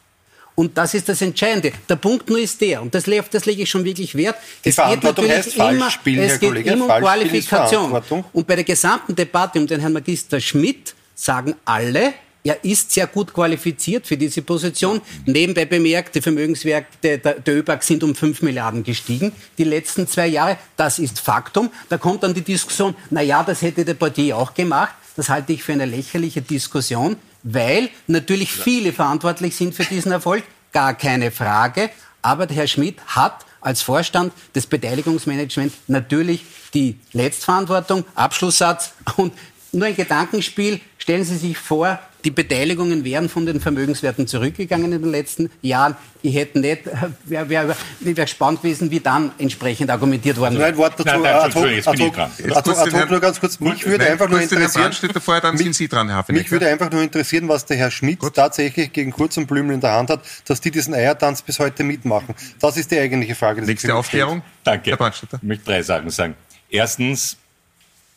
Und das ist das Entscheidende. Der Punkt nur ist der, und das, das lege ich schon wirklich wert, die es geht natürlich immer, spielen, es geht Kollege, immer um Qualifikation. Und bei der gesamten Debatte um den Herrn Magister Schmidt sagen alle, er ist sehr gut qualifiziert für diese Position. Nebenbei bemerkt, die Vermögenswerte der, der ÖBAG sind um 5 Milliarden gestiegen die letzten zwei Jahre. Das ist Faktum. Da kommt dann die Diskussion, na ja, das hätte der Partie auch gemacht. Das halte ich für eine lächerliche Diskussion weil natürlich viele verantwortlich sind für diesen Erfolg, gar keine Frage. Aber der Herr Schmidt hat als Vorstand des Beteiligungsmanagements natürlich die Letztverantwortung, Abschlusssatz und nur ein Gedankenspiel. Stellen Sie sich vor, die Beteiligungen wären von den Vermögenswerten zurückgegangen in den letzten Jahren. Ich hätte nicht, wäre wär, wär gespannt gewesen, wie dann entsprechend argumentiert worden wäre. Ein Wort dazu. Nein, nein, jetzt bin ich dran. Ad nur ganz kurz. Mich würde einfach nur interessieren. Vorher, dann sind Sie dran, Herr Mich würde einfach nur interessieren, was der Herr Schmidt Gut. tatsächlich gegen Kurz und Blümel in der Hand hat, dass die diesen Eiertanz bis heute mitmachen. Das ist die eigentliche Frage. Nächste Aufklärung. Danke. Herr Brandstätter. Ich möchte drei Sachen sagen. Erstens,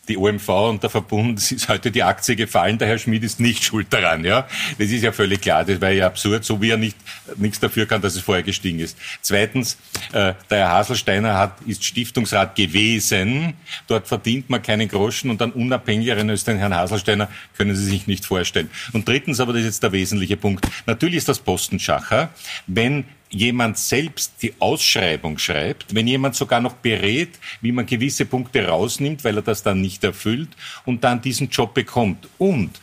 die OMV und der Verbund ist heute die Aktie gefallen, der Herr Schmidt ist nicht schuld daran. Ja? Das ist ja völlig klar, das wäre ja absurd, so wie er nicht, nichts dafür kann, dass es vorher gestiegen ist. Zweitens, äh, der Herr Haselsteiner hat, ist Stiftungsrat gewesen, dort verdient man keinen Groschen und einen unabhängigeren als den Herrn Haselsteiner können Sie sich nicht vorstellen. Und drittens, aber das ist jetzt der wesentliche Punkt, natürlich ist das Postenschacher, wenn jemand selbst die Ausschreibung schreibt, wenn jemand sogar noch berät, wie man gewisse Punkte rausnimmt, weil er das dann nicht erfüllt und dann diesen Job bekommt. Und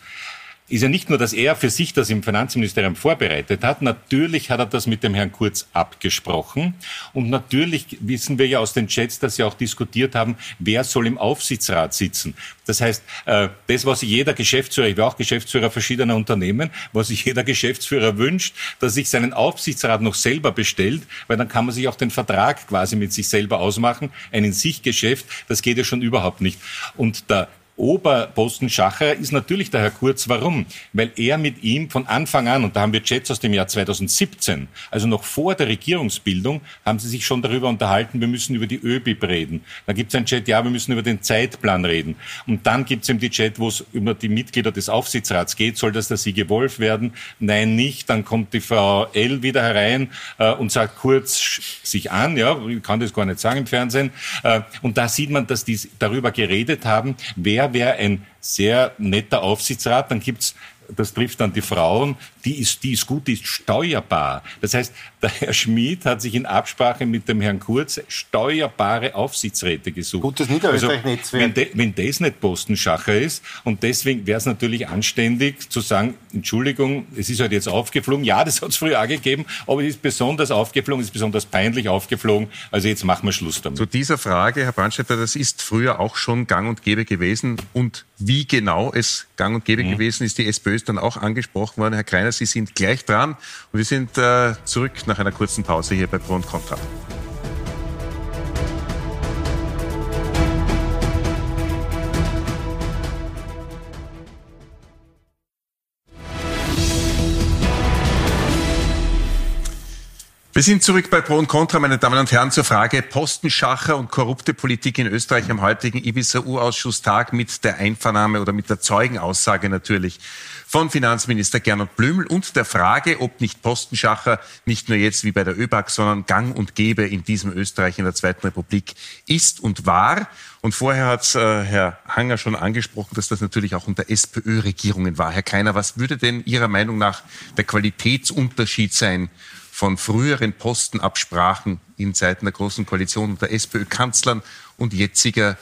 ist ja nicht nur, dass er für sich das im Finanzministerium vorbereitet hat. Natürlich hat er das mit dem Herrn Kurz abgesprochen. Und natürlich wissen wir ja aus den Chats, dass sie auch diskutiert haben, wer soll im Aufsichtsrat sitzen. Das heißt, äh, das, was sich jeder Geschäftsführer, ich war auch Geschäftsführer verschiedener Unternehmen, was sich jeder Geschäftsführer wünscht, dass sich seinen Aufsichtsrat noch selber bestellt, weil dann kann man sich auch den Vertrag quasi mit sich selber ausmachen. Ein in sich Geschäft, das geht ja schon überhaupt nicht. Und der Oberposten Schacher ist natürlich der Herr Kurz. Warum? Weil er mit ihm von Anfang an, und da haben wir Chats aus dem Jahr 2017, also noch vor der Regierungsbildung, haben sie sich schon darüber unterhalten, wir müssen über die ÖBIB reden. Dann gibt es einen Chat, ja, wir müssen über den Zeitplan reden. Und dann gibt es eben die Chat, wo es über die Mitglieder des Aufsichtsrats geht. Soll das der Siege Wolf werden? Nein, nicht. Dann kommt die Frau L wieder herein äh, und sagt kurz sich an, ja, ich kann das gar nicht sagen im Fernsehen. Äh, und da sieht man, dass die darüber geredet haben, wer wäre ein sehr netter Aufsichtsrat. Dann gibt's das trifft dann die Frauen, die ist, die ist gut, die ist steuerbar. Das heißt, der Herr Schmid hat sich in Absprache mit dem Herrn Kurz steuerbare Aufsichtsräte gesucht. Gutes Niederösterreich-Netzwerk. Also, wenn, de, wenn das nicht Postenschacher ist und deswegen wäre es natürlich anständig zu sagen, Entschuldigung, es ist halt jetzt aufgeflogen. Ja, das hat es früher auch gegeben, aber es ist besonders aufgeflogen, es ist besonders peinlich aufgeflogen. Also jetzt machen wir Schluss damit. Zu dieser Frage, Herr Brandstätter, das ist früher auch schon gang und gäbe gewesen und wie genau es gang und gäbe mhm. gewesen ist, die SPÖ ist dann auch angesprochen worden. Herr Kreiner, Sie sind gleich dran und wir sind äh, zurück nach einer kurzen Pause hier bei Pro und Contra. Wir sind zurück bei Pro und Contra, meine Damen und Herren, zur Frage Postenschacher und korrupte Politik in Österreich am heutigen Ibiza-U-Ausschusstag mit der Einvernahme oder mit der Zeugenaussage natürlich von Finanzminister Gernot Blümel und der Frage, ob nicht Postenschacher nicht nur jetzt wie bei der ÖBAG, sondern gang und gäbe in diesem Österreich in der Zweiten Republik ist und war. Und vorher hat äh, Herr Hanger schon angesprochen, dass das natürlich auch unter SPÖ-Regierungen war. Herr Kleiner, was würde denn Ihrer Meinung nach der Qualitätsunterschied sein von früheren Postenabsprachen in Zeiten der Großen Koalition unter SPÖ-Kanzlern und jetziger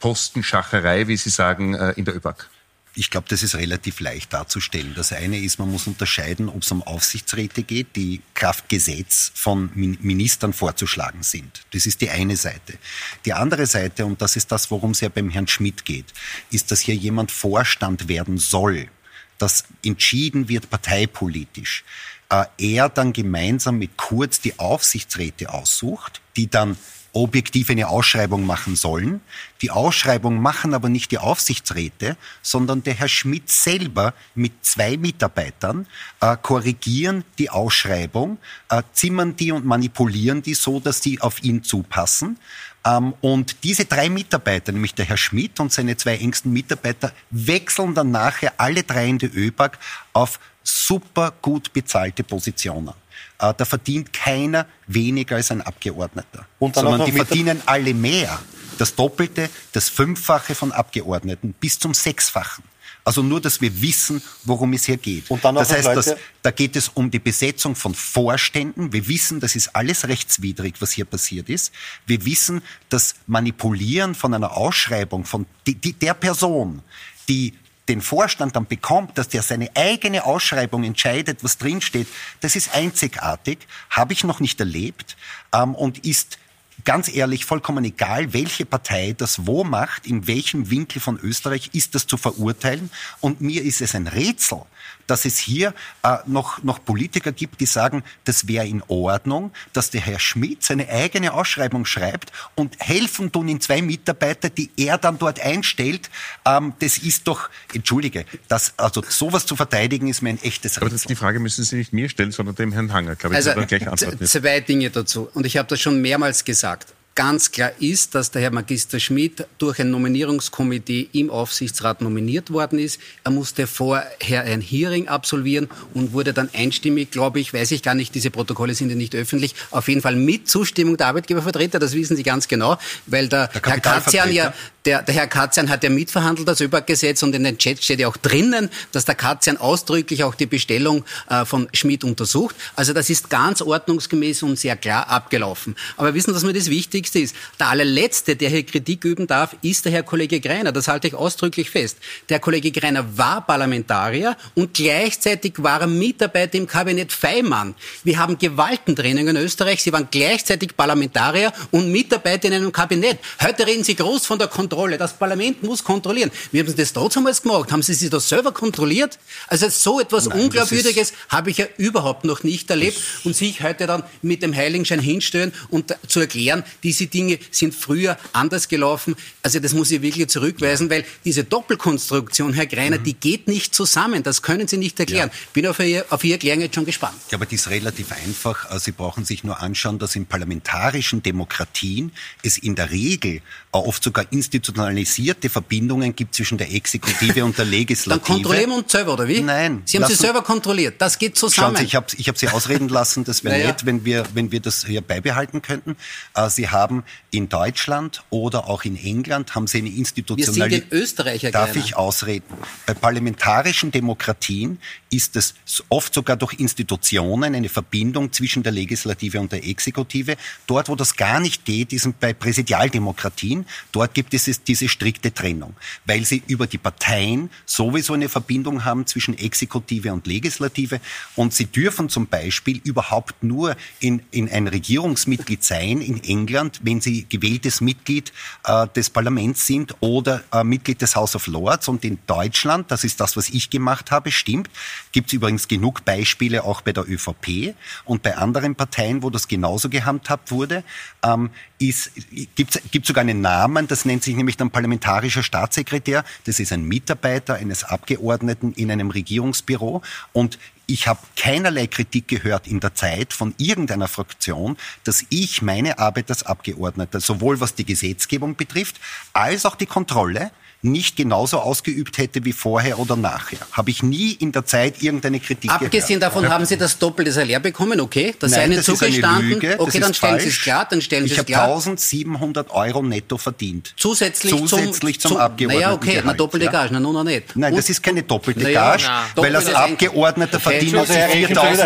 Postenschacherei, wie Sie sagen, äh, in der ÖBAG? Ich glaube, das ist relativ leicht darzustellen. Das eine ist, man muss unterscheiden, ob es um Aufsichtsräte geht, die Kraftgesetz von Ministern vorzuschlagen sind. Das ist die eine Seite. Die andere Seite, und das ist das, worum es ja beim Herrn Schmidt geht, ist, dass hier jemand Vorstand werden soll, das entschieden wird parteipolitisch er dann gemeinsam mit Kurz die Aufsichtsräte aussucht, die dann objektiv eine Ausschreibung machen sollen. Die Ausschreibung machen aber nicht die Aufsichtsräte, sondern der Herr Schmidt selber mit zwei Mitarbeitern äh, korrigieren die Ausschreibung, äh, zimmern die und manipulieren die so, dass die auf ihn zupassen. Ähm, und diese drei Mitarbeiter, nämlich der Herr Schmidt und seine zwei engsten Mitarbeiter, wechseln dann nachher alle drei in die ÖBAG auf super gut bezahlte Positionen. Äh, da verdient keiner weniger als ein Abgeordneter. Und sondern die verdienen alle mehr. Das Doppelte, das Fünffache von Abgeordneten bis zum Sechsfachen. Also nur, dass wir wissen, worum es hier geht. Und dann das heißt, dass, da geht es um die Besetzung von Vorständen. Wir wissen, das ist alles rechtswidrig, was hier passiert ist. Wir wissen, dass Manipulieren von einer Ausschreibung von die, die, der Person, die den Vorstand dann bekommt, dass der seine eigene Ausschreibung entscheidet, was drinsteht, das ist einzigartig, habe ich noch nicht erlebt ähm, und ist ganz ehrlich vollkommen egal, welche Partei das wo macht, in welchem Winkel von Österreich ist das zu verurteilen. Und mir ist es ein Rätsel, dass es hier äh, noch, noch Politiker gibt, die sagen, das wäre in Ordnung, dass der Herr Schmidt seine eigene Ausschreibung schreibt und helfen tun in zwei Mitarbeiter, die er dann dort einstellt. Ähm, das ist doch, entschuldige, das, also sowas zu verteidigen ist mir ein echtes. Aber das, die Frage müssen Sie nicht mir stellen, sondern dem Herrn Hanger, glaube ich. Also, gleich antworten. Zwei Dinge dazu. Und ich habe das schon mehrmals gesagt. Ganz klar ist, dass der Herr Magister Schmidt durch ein Nominierungskomitee im Aufsichtsrat nominiert worden ist. Er musste vorher ein Hearing absolvieren und wurde dann einstimmig, glaube ich, weiß ich gar nicht, diese Protokolle sind ja nicht öffentlich, auf jeden Fall mit Zustimmung der Arbeitgebervertreter, das wissen Sie ganz genau, weil der, der Herr Katzian ja, der, der Herr Katzian hat ja mitverhandelt das ÖBAG-Gesetz und in den Chat steht ja auch drinnen, dass der Katzian ausdrücklich auch die Bestellung äh, von Schmidt untersucht. Also das ist ganz ordnungsgemäß und sehr klar abgelaufen. Aber wissen, was mir das Wichtigste ist? Der allerletzte, der hier Kritik üben darf, ist der Herr Kollege Greiner. Das halte ich ausdrücklich fest. Der Kollege Greiner war Parlamentarier und gleichzeitig war er Mitarbeiter im Kabinett Feimann. Wir haben Gewaltentraining in Österreich. Sie waren gleichzeitig Parlamentarier und Mitarbeiter in einem Kabinett. Heute reden Sie groß von der Kontrolle. Das Parlament muss kontrollieren. Wie haben Sie das damals gemacht? Haben Sie sich das selber kontrolliert? Also so etwas Nein, Unglaubwürdiges habe ich ja überhaupt noch nicht erlebt. Und sich heute dann mit dem Heiligenschein hinstellen und zu erklären, diese Dinge sind früher anders gelaufen. Also das muss ich wirklich zurückweisen, weil diese Doppelkonstruktion, Herr Greiner, mhm. die geht nicht zusammen. Das können Sie nicht erklären. Ja. Bin auf Ihr, auf Ihr Erklärung jetzt schon gespannt. Ja, aber die ist relativ einfach. Äh, Sie brauchen sich nur anschauen, dass in parlamentarischen Demokratien es in der Regel oft sogar institutionalisierte Verbindungen gibt zwischen der Exekutive und der Legislative. Dann kontrollieren wir uns selber, oder wie? Nein. Sie haben sie selber kontrolliert. Das geht zusammen. Schauen Sie, ich habe ich hab Sie ausreden lassen. Das wäre naja. nett, wenn wir, wenn wir das hier beibehalten könnten. Äh, Sie haben in Deutschland oder auch in England haben Sie eine institutionelle... Wir sind in Österreich, Herr Darf ich ausreden? Bei parlamentarischen Demokratien ist es oft sogar durch Institutionen eine Verbindung zwischen der Legislative und der Exekutive. Dort, wo das gar nicht geht, ist bei Präsidialdemokratien. Dort gibt es diese strikte Trennung, weil sie über die Parteien sowieso eine Verbindung haben zwischen Exekutive und Legislative und sie dürfen zum Beispiel überhaupt nur in, in ein Regierungsmitglied sein in England, wenn sie gewähltes Mitglied äh, des Parlaments sind oder äh, Mitglied des House of Lords und in Deutschland, das ist das, was ich gemacht habe, stimmt, gibt es übrigens genug Beispiele auch bei der ÖVP und bei anderen Parteien, wo das genauso gehandhabt wurde, ähm, gibt es sogar einen Namen, das nennt sich nämlich dann parlamentarischer Staatssekretär. Das ist ein Mitarbeiter eines Abgeordneten in einem Regierungsbüro. Und ich habe keinerlei Kritik gehört in der Zeit von irgendeiner Fraktion, dass ich meine Arbeit als Abgeordneter, sowohl was die Gesetzgebung betrifft, als auch die Kontrolle, nicht genauso ausgeübt hätte wie vorher oder nachher. Habe ich nie in der Zeit irgendeine Kritik Abgesehen gehört. davon haben Sie das doppelte Salär bekommen, okay? Das Nein, sei das zugestanden. Ist eine Lüge, okay, dann stellen Sie es klar, dann stellen Sie es klar. Ich habe 1700 Euro netto verdient. Zusätzlich, Zusätzlich zum, zum, Abgeordneten. Naja, okay, na doppelte Gage, na nun noch nicht. Nein, Und, das ist keine doppelte naja, Gage, na, weil als Abgeordneter okay, verdienen Sie 4000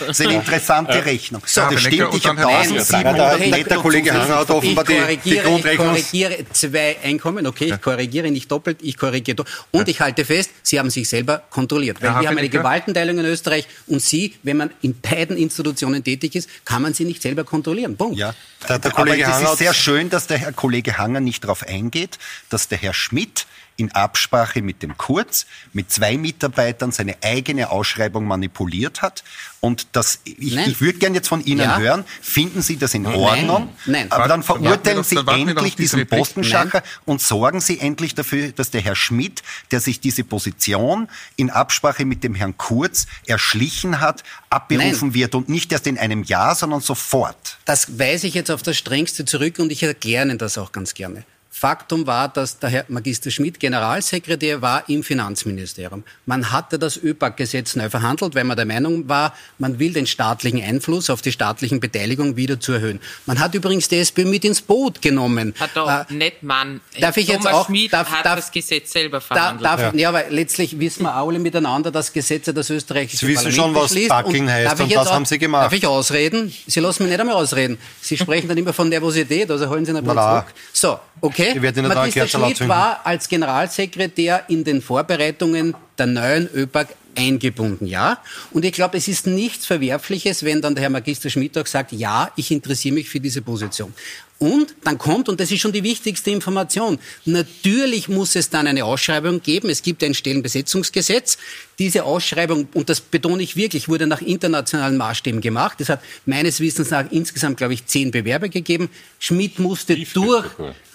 Das ist eine interessante Rechnung. So, das stimmt, ich habe 1700 netto. Der Kollege Hanger hat offenbar die Grundrechnung. Ich korrigiere zwei Einkommen, okay, ich korrigiere nicht doppelt, ich korrigiere doppelt. Und ich halte fest, Sie haben sich selber kontrolliert. Weil wir haben eine Gewaltenteilung in Österreich und Sie, wenn man in beiden Institutionen tätig ist, kann man sie nicht selber kontrollieren. Punkt. Ja, der, der Kollege Aber es ist sehr schön, dass der Herr Kollege Hanger nicht darauf eingeht, dass der Herr Schmidt in Absprache mit dem Kurz, mit zwei Mitarbeitern seine eigene Ausschreibung manipuliert hat. Und das, ich, ich würde gerne jetzt von Ihnen ja. hören, finden Sie das in Ordnung? Nein. Nein. Aber dann verurteilen Sie endlich diesen Postenschacher und sorgen Sie endlich dafür, dass der Herr Schmidt, der sich diese Position in Absprache mit dem Herrn Kurz erschlichen hat, abberufen Nein. wird und nicht erst in einem Jahr, sondern sofort. Das weise ich jetzt auf das Strengste zurück und ich erkläre Ihnen das auch ganz gerne. Faktum war, dass der Herr Magister Schmidt Generalsekretär war im Finanzministerium. Man hatte das ÖPAC-Gesetz neu verhandelt, weil man der Meinung war, man will den staatlichen Einfluss auf die staatlichen Beteiligungen wieder zu erhöhen. Man hat übrigens die SPÖ mit ins Boot genommen. Hat doch äh, nicht man. Darf ich Thomas jetzt auch, Schmidt darf, hat darf, das Gesetz selber verhandelt. Darf, ja. ja, aber letztlich wissen wir alle miteinander, dass Gesetze das österreichische Sie wissen schon, was Bucking heißt und, und was auch, haben Sie gemacht? Darf ich ausreden? Sie lassen mich nicht einmal ausreden. Sie sprechen dann immer von Nervosität, also holen Sie nicht mal zurück. So, Okay. Magister Schmidt war als Generalsekretär in den Vorbereitungen der neuen ÖPAG eingebunden, ja. Und ich glaube, es ist nichts Verwerfliches, wenn dann der Herr Magister Schmidt auch sagt, ja, ich interessiere mich für diese Position. Und dann kommt, und das ist schon die wichtigste Information, natürlich muss es dann eine Ausschreibung geben. Es gibt ein Stellenbesetzungsgesetz. Diese Ausschreibung, und das betone ich wirklich, wurde nach internationalen Maßstäben gemacht. Es hat meines Wissens nach insgesamt, glaube ich, zehn Bewerber gegeben. Schmidt musste durch.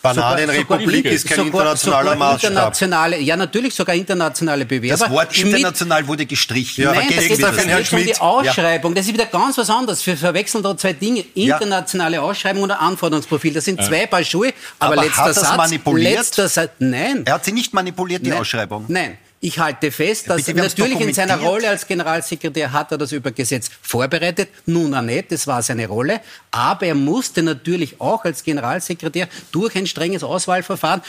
Bananenrepublik ist kein sogar, internationaler sogar Maßstab. Internationale, ja, natürlich sogar internationale Bewerber. Das Wort Schmidt, international wurde gestrichen. Ja, Nein, das geht, das geht um die Ausschreibung. Ja. Das ist wieder ganz was anderes. Wir verwechseln da zwei Dinge. Internationale ja. Ausschreibung und Anforderungsprofil. Das sind zwei Paar Schuhe. Aber, aber letzter hat Satz. Manipuliert? Letzter Satz. Nein. Er hat sie nicht manipuliert, die Nein. Ausschreibung. Nein. Ich halte fest, dass Bitte, natürlich in seiner Rolle als Generalsekretär hat er das über Gesetz vorbereitet. Nun auch nicht, das war seine Rolle. Aber er musste natürlich auch als Generalsekretär durch ein strenges Auswahlverfahren,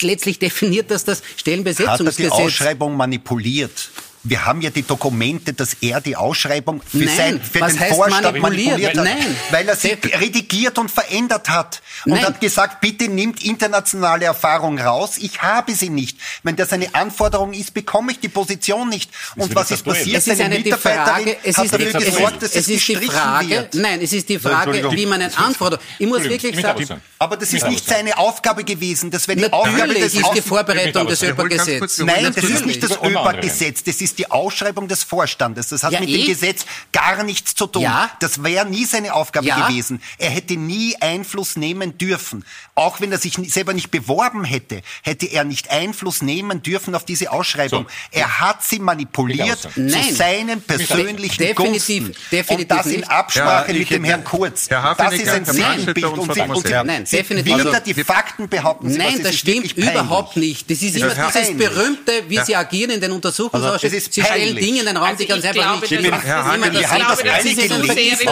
letztlich definiert das das Stellenbesetzungsgesetz. Hat er die Ausschreibung manipuliert? Wir haben ja die Dokumente, dass er die Ausschreibung für, Nein, sein, für den Vorstand manipuliert, manipuliert hat, Nein. weil er sie redigiert und verändert hat und Nein. hat gesagt, bitte nimmt internationale Erfahrung raus. Ich habe sie nicht. Wenn das eine Anforderung ist, bekomme ich die Position nicht. Und was ist passiert? Es ist eine Mitarbeiterin Frage, es ist dafür gesorgt, dass es, es ist die Frage, wird. Nein, es ist die Frage, wie man eine Anforderung. Ich muss wirklich sagen, aber das ist nicht seine Aufgabe gewesen. Das wäre die Natürlich Aufgabe des ist die Vorbereitung des ÖPA-Gesetzes. Nein, das ist nicht das ÖPA-Gesetz. Das ist ist die Ausschreibung des Vorstandes. Das hat ja, mit eh? dem Gesetz gar nichts zu tun. Ja? Das wäre nie seine Aufgabe ja? gewesen. Er hätte nie Einfluss nehmen dürfen. Auch wenn er sich selber nicht beworben hätte, hätte er nicht Einfluss nehmen dürfen auf diese Ausschreibung. So. Er hat sie manipuliert zu Nein. seinen persönlichen definitiv, Gunsten. Definitiv und das in Absprache mit dem Herrn Kurz. das ist ein Sinnbild. Und, Sie, und Sie, Nein, definitiv. wieder die Fakten behaupten Sie, Nein, das stimmt überhaupt nicht. Das ist immer dieses berühmte, wie Sie agieren in den Untersuchungsausschüssen. Also, Sie stellen Dinge in den Raum, die ganz einfach nicht stimmen. Herr Hagen, wir haben das alle gelesen.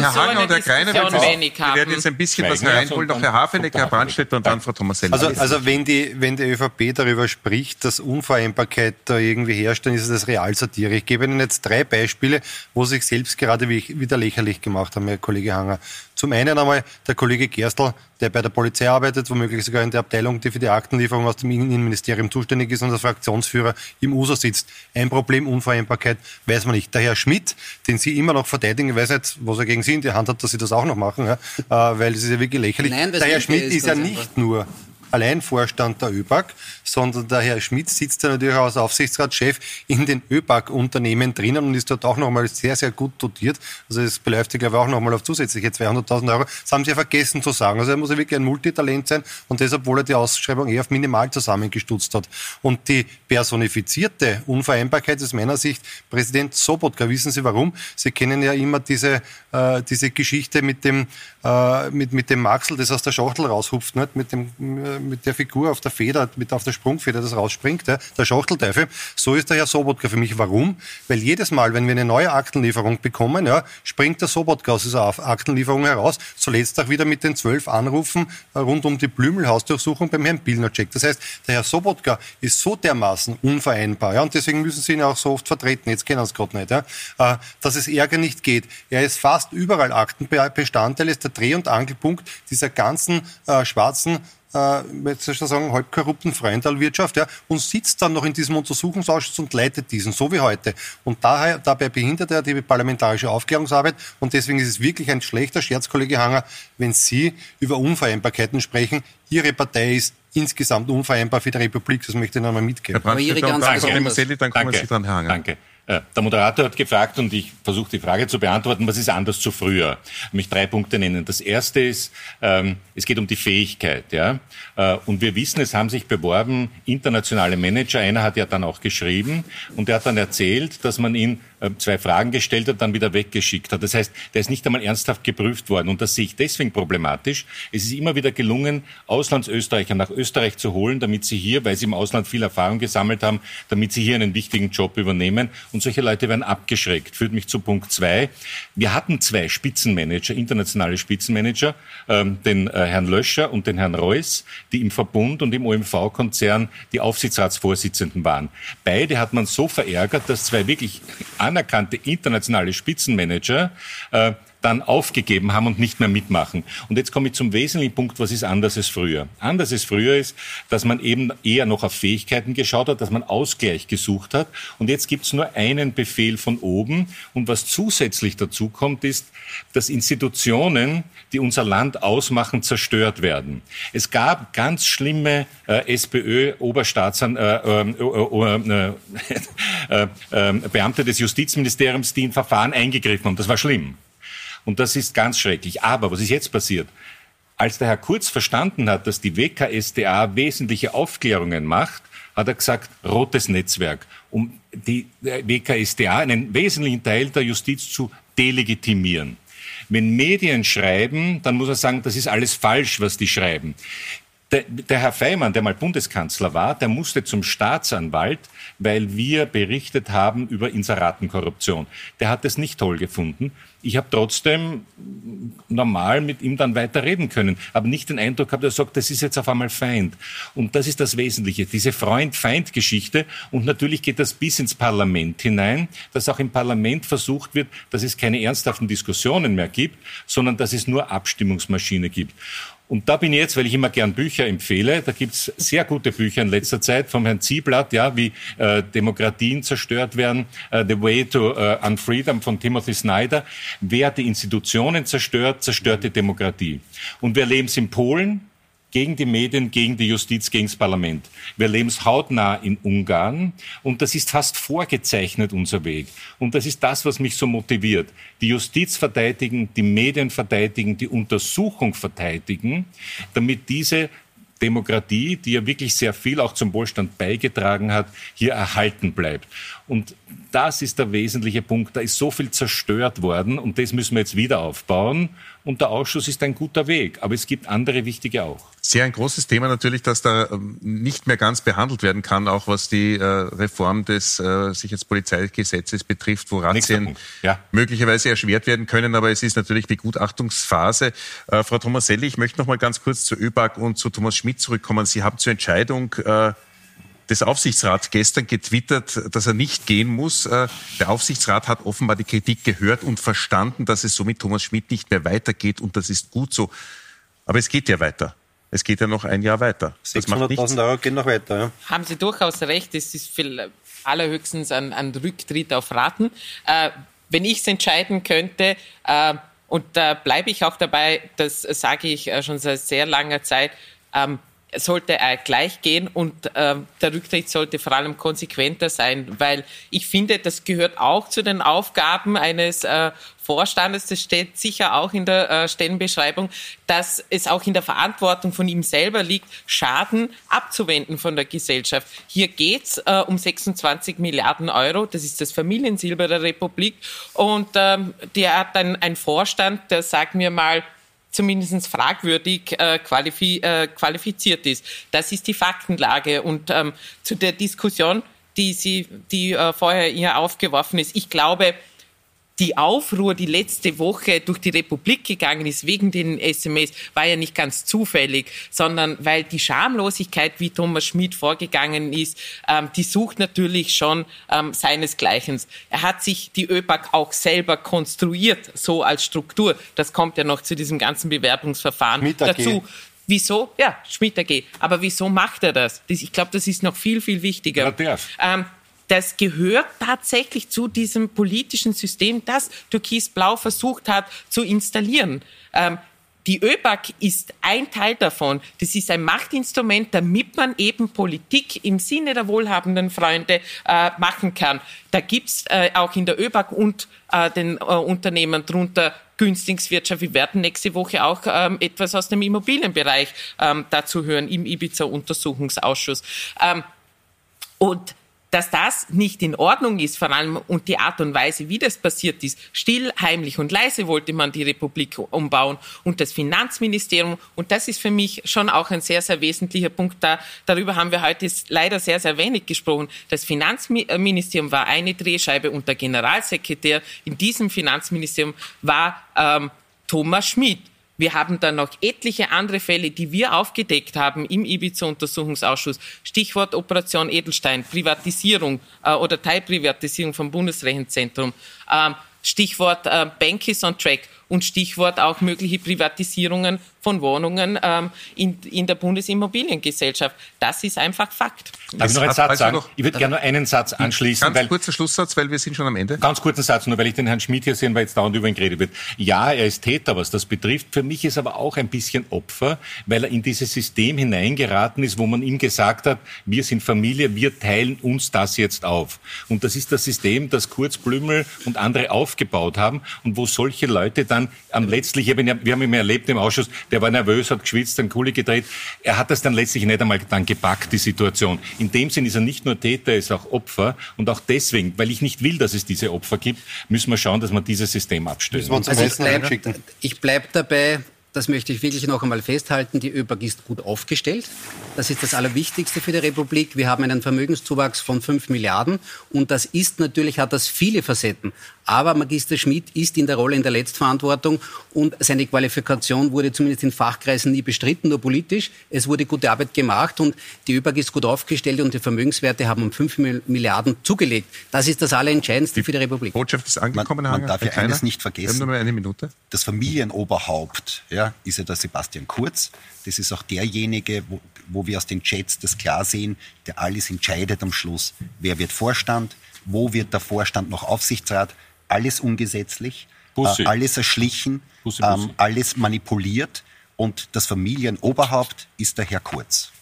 Herr Hagen und Herr Greiner, wir werden jetzt ein bisschen was reinholen. Noch Herr Hafenecker, Herr Brandstätter und dann Frau Tomaselli. Also, also wenn, die, wenn die ÖVP darüber spricht, dass Unvereinbarkeit da irgendwie herrscht, dann ist das Realsatire. Ich gebe Ihnen jetzt drei Beispiele, wo Sie sich selbst gerade wieder lächerlich gemacht haben, Herr Kollege Hanger. Zum einen einmal der Kollege Gerstl, der bei der Polizei arbeitet, womöglich sogar in der Abteilung, die für die Aktenlieferung aus dem Innenministerium zuständig ist und als Fraktionsführer im USA sitzt. Ein Problem, Unvereinbarkeit, weiß man nicht. Der Herr Schmidt, den Sie immer noch verteidigen, ich weiß nicht, was er gegen Sie in die Hand hat, dass Sie das auch noch machen, ja, äh, weil es ist ja wirklich lächerlich. Nein, der Herr Schmidt ist, ist ja nicht nur Alleinvorstand der ÖBAG, sondern der Herr Schmidt sitzt ja natürlich als Aufsichtsratschef in den ÖBAG-Unternehmen drinnen und ist dort auch nochmal sehr, sehr gut dotiert. Also es beläuft sich, glaube ich, auch nochmal auf zusätzliche 200.000 Euro. Das haben Sie ja vergessen zu sagen. Also er muss ja wirklich ein Multitalent sein und deshalb, obwohl er die Ausschreibung eher auf minimal zusammengestutzt hat. Und die personifizierte Unvereinbarkeit ist meiner Sicht Präsident Sobotka. Wissen Sie warum? Sie kennen ja immer diese, äh, diese Geschichte mit dem, äh, mit, mit dem Maxel, das aus der Schachtel raushupft, nicht? mit dem äh, mit der Figur auf der Feder, mit auf der Sprungfeder, das rausspringt, ja, der Schachtelteufel. So ist der Herr Sobotka für mich. Warum? Weil jedes Mal, wenn wir eine neue Aktenlieferung bekommen, ja, springt der Sobotka aus dieser Aktenlieferung heraus. Zuletzt auch wieder mit den zwölf Anrufen rund um die Blümelhausdurchsuchung beim Herrn Pilnacek. Das heißt, der Herr Sobotka ist so dermaßen unvereinbar, ja, und deswegen müssen Sie ihn auch so oft vertreten. Jetzt kennen Sie es gerade nicht, ja, äh, dass es Ärger nicht geht. Er ist fast überall Aktenbestandteil, ist der Dreh- und Angelpunkt dieser ganzen äh, schwarzen äh, jetzt soll ich sagen, halb korrupten Freundalwirtschaft, ja, und sitzt dann noch in diesem Untersuchungsausschuss und leitet diesen, so wie heute. Und daher, dabei behindert er die parlamentarische Aufklärungsarbeit und deswegen ist es wirklich ein schlechter Scherz, Kollege Hanger, wenn Sie über Unvereinbarkeiten sprechen. Ihre Partei ist insgesamt unvereinbar für die Republik, das möchte ich noch einmal mitgeben. Herr Brandstätter, dann kommen Danke. Sie dran, Herr Hanger. Danke. Äh, der Moderator hat gefragt und ich versuche die Frage zu beantworten, was ist anders zu früher? Ich möchte drei Punkte nennen. Das erste ist, ähm, es geht um die Fähigkeit. Ja? Äh, und wir wissen, es haben sich beworben internationale Manager. Einer hat ja dann auch geschrieben und der hat dann erzählt, dass man ihn zwei Fragen gestellt hat, dann wieder weggeschickt hat. Das heißt, der ist nicht einmal ernsthaft geprüft worden. Und das sehe ich deswegen problematisch. Es ist immer wieder gelungen, Auslandsösterreicher nach Österreich zu holen, damit sie hier, weil sie im Ausland viel Erfahrung gesammelt haben, damit sie hier einen wichtigen Job übernehmen. Und solche Leute werden abgeschreckt. Führt mich zu Punkt zwei. Wir hatten zwei Spitzenmanager, internationale Spitzenmanager, ähm, den äh, Herrn Löscher und den Herrn Reuss, die im Verbund und im OMV-Konzern die Aufsichtsratsvorsitzenden waren. Beide hat man so verärgert, dass zwei wirklich anerkannte internationale Spitzenmanager äh, dann aufgegeben haben und nicht mehr mitmachen. Und jetzt komme ich zum wesentlichen Punkt, was ist anders als früher? Anders als früher ist, dass man eben eher noch auf Fähigkeiten geschaut hat, dass man Ausgleich gesucht hat. Und jetzt gibt es nur einen Befehl von oben. Und was zusätzlich dazu kommt, ist, dass Institutionen, die unser Land ausmachen, zerstört werden. Es gab ganz schlimme äh, SPÖ-Oberstaatsan äh, äh, äh, äh, äh, Beamte des Justizministeriums, die in Verfahren eingegriffen haben. Das war schlimm. Und das ist ganz schrecklich. Aber was ist jetzt passiert? Als der Herr Kurz verstanden hat, dass die WKSDA wesentliche Aufklärungen macht, hat er gesagt, rotes Netzwerk, um die WKSDA, einen wesentlichen Teil der Justiz zu delegitimieren. Wenn Medien schreiben, dann muss er sagen, das ist alles falsch, was die schreiben. Der, der, Herr Feimann, der mal Bundeskanzler war, der musste zum Staatsanwalt, weil wir berichtet haben über Inseratenkorruption. Der hat es nicht toll gefunden. Ich habe trotzdem normal mit ihm dann weiter reden können, aber nicht den Eindruck gehabt, er sagt, das ist jetzt auf einmal Feind. Und das ist das Wesentliche, diese Freund-Feind-Geschichte. Und natürlich geht das bis ins Parlament hinein, dass auch im Parlament versucht wird, dass es keine ernsthaften Diskussionen mehr gibt, sondern dass es nur Abstimmungsmaschine gibt. Und da bin ich jetzt, weil ich immer gern Bücher empfehle, da gibt's sehr gute Bücher in letzter Zeit vom Herrn Zieblatt, ja, wie äh, Demokratien zerstört werden, äh, The Way to uh, Unfreedom von Timothy Snyder. Wer die Institutionen zerstört, zerstört die Demokratie. Und wir erleben es in Polen, gegen die Medien, gegen die Justiz, gegen das Parlament. Wir erleben es hautnah in Ungarn und das ist fast vorgezeichnet, unser Weg. Und das ist das, was mich so motiviert. Die Justiz verteidigen, die Medien verteidigen, die Untersuchung verteidigen, damit diese Demokratie, die ja wirklich sehr viel auch zum Wohlstand beigetragen hat, hier erhalten bleibt. Und das ist der wesentliche Punkt. Da ist so viel zerstört worden und das müssen wir jetzt wieder aufbauen. Und der Ausschuss ist ein guter Weg. Aber es gibt andere wichtige auch. Sehr ein großes Thema natürlich, dass da ähm, nicht mehr ganz behandelt werden kann, auch was die äh, Reform des äh, Sicherheitspolizeigesetzes betrifft, wo Razzien ja. möglicherweise erschwert werden können. Aber es ist natürlich Begutachtungsphase. Äh, Frau Thomaselli, ich möchte noch mal ganz kurz zu ÖBAG und zu Thomas Schmidt zurückkommen. Sie haben zur Entscheidung des Aufsichtsrats gestern getwittert, dass er nicht gehen muss. Äh, der Aufsichtsrat hat offenbar die Kritik gehört und verstanden, dass es so mit Thomas Schmidt nicht mehr weitergeht und das ist gut so. Aber es geht ja weiter. Es geht ja noch ein Jahr weiter. 600.000 Euro gehen noch weiter. Ja. Haben Sie durchaus recht. Es ist viel, allerhöchstens ein, ein Rücktritt auf Raten. Äh, wenn ich es entscheiden könnte, äh, und da bleibe ich auch dabei, das sage ich äh, schon seit sehr langer Zeit, ähm, sollte gleich gehen und äh, der Rücktritt sollte vor allem konsequenter sein, weil ich finde, das gehört auch zu den Aufgaben eines äh, Vorstandes, das steht sicher auch in der äh, Stellenbeschreibung, dass es auch in der Verantwortung von ihm selber liegt, Schaden abzuwenden von der Gesellschaft. Hier geht's äh, um 26 Milliarden Euro, das ist das Familiensilber der Republik und ähm, der hat dann ein Vorstand, der, sagen wir mal, zumindest fragwürdig äh, qualifi äh, qualifiziert ist. Das ist die Faktenlage. Und ähm, zu der Diskussion, die, Sie, die äh, vorher hier aufgeworfen ist, ich glaube, die Aufruhr, die letzte Woche durch die Republik gegangen ist wegen den SMS, war ja nicht ganz zufällig, sondern weil die Schamlosigkeit, wie Thomas Schmidt vorgegangen ist, ähm, die sucht natürlich schon ähm, seinesgleichen. Er hat sich die ÖPAC auch selber konstruiert, so als Struktur. Das kommt ja noch zu diesem ganzen Bewerbungsverfahren dazu. Wieso? Ja, Schmidt AG. Aber wieso macht er das? Ich glaube, das ist noch viel, viel wichtiger. Ja, ähm, das gehört tatsächlich zu diesem politischen System, das Türkis-Blau versucht hat zu installieren. Ähm, die ÖBAG ist ein Teil davon. Das ist ein Machtinstrument, damit man eben Politik im Sinne der wohlhabenden Freunde äh, machen kann. Da gibt's äh, auch in der ÖBAG und äh, den äh, Unternehmen drunter Günstlingswirtschaft. Wir werden nächste Woche auch ähm, etwas aus dem Immobilienbereich ähm, dazu hören im Ibiza-Untersuchungsausschuss. Ähm, und dass das nicht in Ordnung ist, vor allem und die Art und Weise, wie das passiert ist. Still, heimlich und leise wollte man die Republik umbauen und das Finanzministerium. Und das ist für mich schon auch ein sehr, sehr wesentlicher Punkt. Da, darüber haben wir heute leider sehr, sehr wenig gesprochen. Das Finanzministerium war eine Drehscheibe und der Generalsekretär in diesem Finanzministerium war ähm, Thomas Schmidt. Wir haben dann noch etliche andere Fälle, die wir aufgedeckt haben im Ibiza-Untersuchungsausschuss. Stichwort Operation Edelstein, Privatisierung äh, oder Teilprivatisierung vom Bundesrechenzentrum. Ähm, Stichwort äh, Bank is on track. Und Stichwort auch mögliche Privatisierungen von Wohnungen ähm, in, in der Bundesimmobiliengesellschaft. Das ist einfach Fakt. Darf ich noch einen Satz sagen? Ich würde gerne nur einen Satz anschließen. Ganz weil, kurzer Schlusssatz, weil wir sind schon am Ende. Ganz kurzen Satz, nur weil ich den Herrn Schmidt hier sehe, weil jetzt dauernd über ihn geredet wird. Ja, er ist Täter, was das betrifft. Für mich ist aber auch ein bisschen Opfer, weil er in dieses System hineingeraten ist, wo man ihm gesagt hat, wir sind Familie, wir teilen uns das jetzt auf. Und das ist das System, das Kurz Blümel und andere aufgebaut haben und wo solche Leute dann am letztlich, wir haben ihn erlebt im Ausschuss, der war nervös, hat geschwitzt, dann Kuhle gedreht. Er hat das dann letztlich nicht einmal dann gepackt, die Situation. In dem Sinn ist er nicht nur Täter, er ist auch Opfer. Und auch deswegen, weil ich nicht will, dass es diese Opfer gibt, müssen wir schauen, dass wir dieses System abstellen. Also ich bleibe bleib dabei, das möchte ich wirklich noch einmal festhalten, die ÖBAG ist gut aufgestellt. Das ist das Allerwichtigste für die Republik. Wir haben einen Vermögenszuwachs von 5 Milliarden und das ist natürlich, hat das viele Facetten. Aber Magister Schmidt ist in der Rolle in der Letztverantwortung und seine Qualifikation wurde zumindest in Fachkreisen nie bestritten, nur politisch. Es wurde gute Arbeit gemacht und die ÖBAG ist gut aufgestellt und die Vermögenswerte haben um 5 Milliarden zugelegt. Das ist das Allerentscheidendste die für die Republik. Botschaft ist angekommen. Man, man darf ja eines nicht vergessen. Wir haben nur eine Minute. Das Familienoberhaupt ja, ist ja der Sebastian Kurz. Das ist auch derjenige, wo, wo wir aus den Chats das klar sehen, der alles entscheidet am Schluss. Wer wird Vorstand? Wo wird der Vorstand noch Aufsichtsrat? alles ungesetzlich, äh, alles erschlichen, Bussi, Bussi. Ähm, alles manipuliert und das Familienoberhaupt ist der Herr Kurz.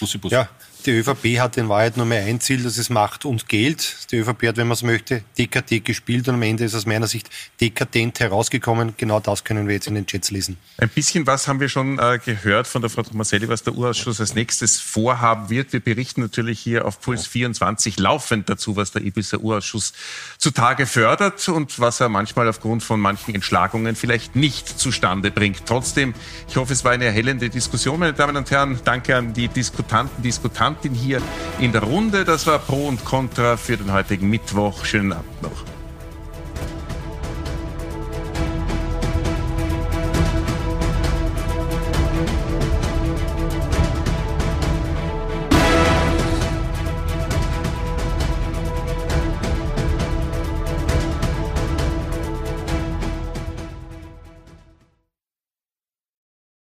Bussi, ja, die ÖVP hat in Wahrheit nur mehr ein Ziel, das ist Macht und Geld. Die ÖVP hat, wenn man es möchte, dekadent gespielt und am Ende ist aus meiner Sicht dekadent herausgekommen. Genau das können wir jetzt in den Chats lesen. Ein bisschen was haben wir schon äh, gehört von der Frau Tomaselli, was der Urausschuss als nächstes vorhaben wird. Wir berichten natürlich hier auf Puls 24 laufend dazu, was der Ibiser Urausschuss zutage fördert und was er manchmal aufgrund von manchen Entschlagungen vielleicht nicht zustande bringt. Trotzdem, ich hoffe, es war eine erhellende Diskussion, meine Damen und Herren. Danke an die Diskutanten, Diskutanten Diskutantin hier in der Runde. Das war Pro und Contra für den heutigen Mittwoch. Schönen Abend noch.